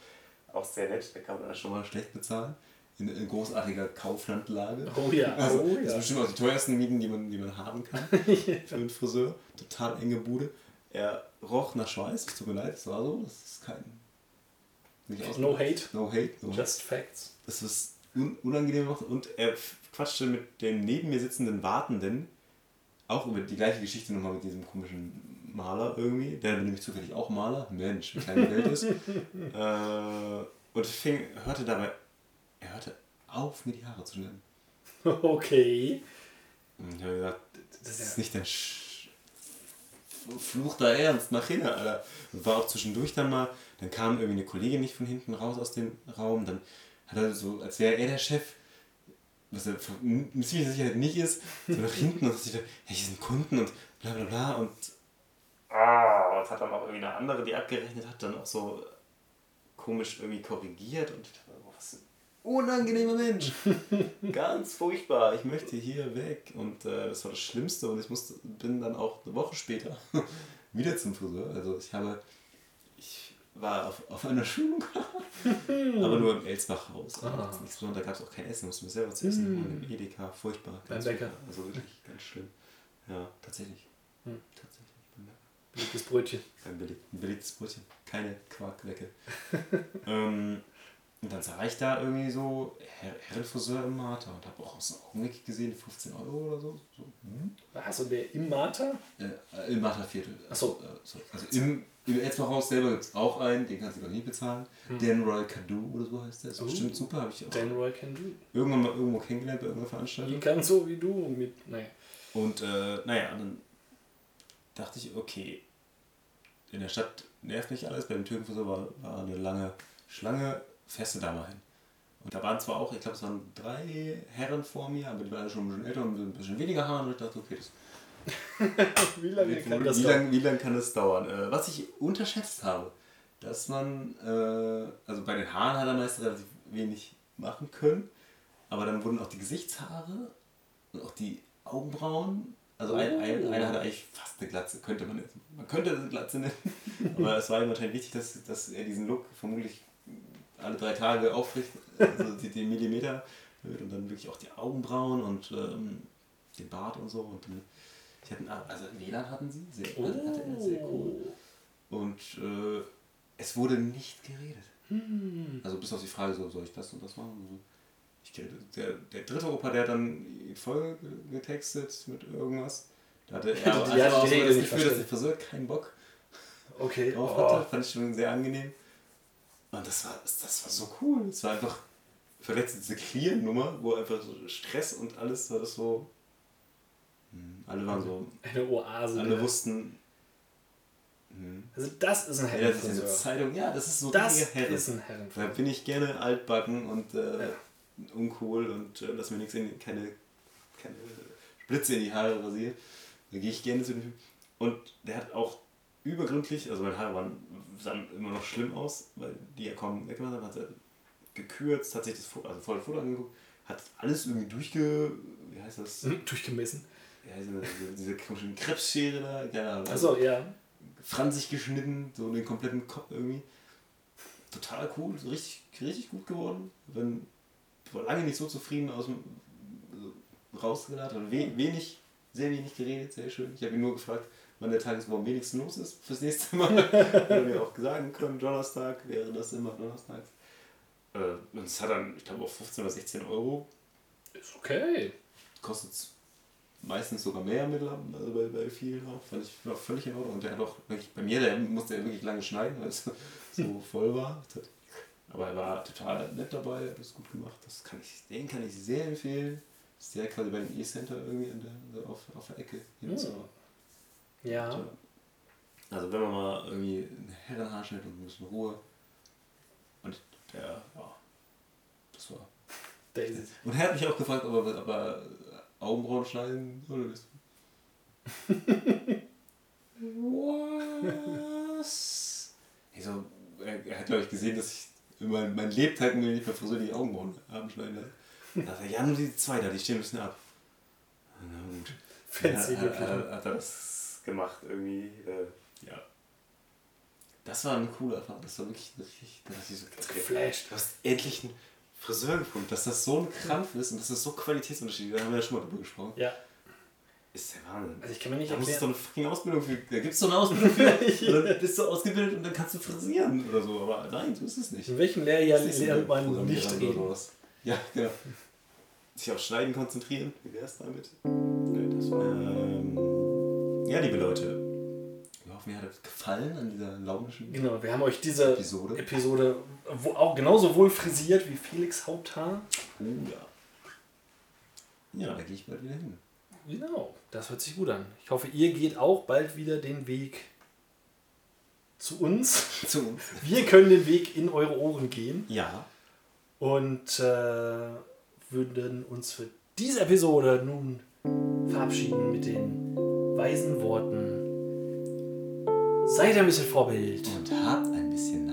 Auch sehr nett, da kann man das schon mal schlecht bezahlen. In, in großartiger Kauflandlage. Oh ja, Also, oh Das ja. sind bestimmt auch die teuersten Mieten, die man, die man haben kann. Für einen Friseur. Total enge Bude. Er roch nach Schweiß, es tut mir leid, es war so. Das ist kein. Nicht aus- No hate, No hate. No hate just facts. das ist un unangenehm macht und er quatschte mit dem neben mir sitzenden Wartenden auch über die gleiche Geschichte nochmal mit diesem komischen Maler irgendwie, der nämlich zufällig auch Maler, Mensch, wie klein die Welt ist. äh, und fing, hörte dabei, er hörte auf, mir die Haare zu schneiden. Okay. Und ich habe gesagt, das ist nicht dein Sch Fluch da ernst, mach hin, Alter. Und war auch zwischendurch dann mal, dann kam irgendwie eine Kollegin nicht von hinten raus aus dem Raum, dann hat er so, als wäre er der Chef, was er mit ziemlicher Sicherheit nicht ist, so nach hinten und sich da, ja, hier sind Kunden und bla bla bla und ah, und hat dann auch irgendwie eine andere, die abgerechnet hat, dann auch so komisch irgendwie korrigiert und ich dachte, oh, was ein unangenehmer Mensch. Ganz furchtbar. Ich möchte hier weg. Und äh, das war das Schlimmste. Und ich musste, bin dann auch eine Woche später wieder zum Friseur. Also ich habe, ich war auf, auf einer Schulung, aber nur im Elsbach-Haus. Ah. Nichts. Da gab es auch kein Essen, musste mir selber zu essen holen. Im Edeka, furchtbar. Beim Bäcker. Also wirklich ganz schlimm. Ja, tatsächlich. Hm. Tatsächlich. Belegtes Brötchen. Ein, belegtes Brötchen. Keine Quarkwecke. ähm, und dann sah ich da irgendwie so Her Herrenfriseur im Martha und habe auch aus dem Augenblick gesehen, 15 Euro oder so. so hm? Was? Und der im Mater? äh, Im Martha Viertel. Ach so. Also, äh, so. also im, im Erzbachhaus selber gibt es auch einen, den kannst du noch nie bezahlen. Dan Royal Cadu oder so heißt der. Ist Hm. Oh. bestimmt super. Habe ich auch Dan Roy can do. irgendwann mal irgendwo kennengelernt bei irgendeiner Veranstaltung. Die kann so wie du mit. Naja. Und äh, naja, dann dachte ich, okay, in der Stadt nervt nicht alles. Beim Türkenfriseur war, war eine lange Schlange, feste da mal hin. Und da waren zwar auch, ich glaube, es waren drei Herren vor mir, aber die waren alle schon ein bisschen älter und ein bisschen weniger Haare. Und ich dachte, okay, das Wie lange kann wohl- das wie dauern? lange wie lang kann das dauern? Äh, was ich unterschätzt habe, dass man, äh, also bei den Haaren hat er meist relativ wenig machen können, aber dann wurden auch die Gesichtshaare und auch die Augenbrauen, also ein, ein, Oh. einer hatte eigentlich fast eine Glatze, könnte man jetzt, man könnte eine Glatze nennen, aber es war ihm wahrscheinlich wichtig, dass, dass er diesen Look vermutlich alle drei Tage aufricht, also die, die Millimeter erhöht und dann wirklich auch die Augenbrauen und ähm, den Bart und so und ich hatte, also WLAN hatten sie, sehr, hatte er, sehr cool. Oh. Und äh, es wurde nicht geredet. Hm. Also bis auf die Frage, so, soll ich das und das machen? Ich, der, der dritte Opa, der hat dann die Folge ge- getextet mit irgendwas. Da hatte er also hat auch so das Gefühl, dass der verstanden. Friseur keinen Bock Okay. drauf Oh. hatte. Fand ich schon sehr angenehm. Und das war, das, war so cool. Es war einfach verletzt diese Clear-Nummer, wo einfach so Stress und alles war das so. hm, Alle waren so, Eine Oase. alle wussten. hm, Also das ist ein Ja, das ist eine Herrenfriseur. Zeitung. Ja, das ist so Das richtiger Herren. ist ein Da Herrenfriseur. bin ich gerne altbacken und äh, Ja. Uncool und äh, lass mir nichts in keine, keine Splitze in die Haare rasiert. Da gehe ich gerne zu dem Typ. Und der hat auch übergründlich, also meine Haare waren, sahen immer noch schlimm aus, weil die ja kaum weggemacht haben, hat er gekürzt, hat sich das Foto, also voll Foto angeguckt, hat alles irgendwie durchge... Wie heißt das? Hm, durchgemessen. Ja, diese, diese, komischen Krebsschere da, keine Ahnung. Achso, ja. franzig geschnitten, so den kompletten Kopf irgendwie. Total cool, so richtig, richtig gut geworden. War lange nicht so zufrieden aus dem so rausgeladen. Hat we, wenig, sehr wenig geredet, sehr schön. Ich habe ihn nur gefragt, wann der Tag ist, wo am wenigsten los ist fürs nächste Mal. Hätte mir auch sagen können, Donnerstag wäre das immer Donnerstags. Äh, und es hat dann, ich glaube, auch 15 oder 16 Euro. Ist okay. Kostet meistens sogar mehr mittlerweile, also bei, bei vielen auch. Fand ich war völlig in Ordnung. Und der hat auch wirklich, bei mir, der musste ja wirklich lange schneiden, weil es so voll war. Aber er war total nett dabei, hat das gut gemacht. Das kann ich, den kann ich sehr empfehlen. Ist direkt quasi bei dem E-Center irgendwie in der, also auf, auf der Ecke. Hier. Ja. Und, Also wenn man mal irgendwie einen Herrenhaarschnitt und ein bisschen Ruhe. Und der, ja, das war. Daisy. Und er hat mich auch gefragt, ob er, ob er Augenbrauen schneiden oder Was? Ich so, er, er hat glaube ich gesehen, dass ich mein, mein Lebtag mir nicht mehr Friseur die Augenbrauen haben schneiden lasse. Da ja, nur die zwei da, die stehen ein bisschen ab. Na gut. Fancy ja, hat, hat er das gemacht irgendwie. Äh, ja. Das war eine coole Erfahrung. Das war wirklich richtig. Da dachte ich so, okay, geflasht. Du hast endlich einen Friseur gefunden, dass das so ein Krampf ist und dass das so Qualitätsunterschied ist. Da haben wir ja schon mal drüber gesprochen. Ja. Ist der Wahnsinn. Also ich kann mir nicht Da muss es doch erklären. eine Ausbildung für. Da gibt es doch eine Ausbildung für. Dann bist du ausgebildet und dann kannst du frisieren oder so. Aber nein, so ist es nicht. In welchem Lehrjahr lernt man nicht reden? Ja, genau. Sich auf Schneiden konzentrieren. Wie wär's damit? Nee, das war. Ähm, ja, liebe Leute. Wir hoffen, ihr hat es gefallen an dieser launischen Genau, wir haben euch diese Episode. Episode wo auch genauso wohl frisiert wie Felix Haupthaar. Oh ja. Ja, da gehe ich bald wieder hin. Genau, das hört sich gut an. Ich hoffe, ihr geht auch bald wieder den Weg zu uns. Zu uns. Wir können den Weg in eure Ohren gehen Ja. und äh, würden uns für diese Episode nun verabschieden mit den weisen Worten. Seid ein bisschen Vorbild. Und habt ein bisschen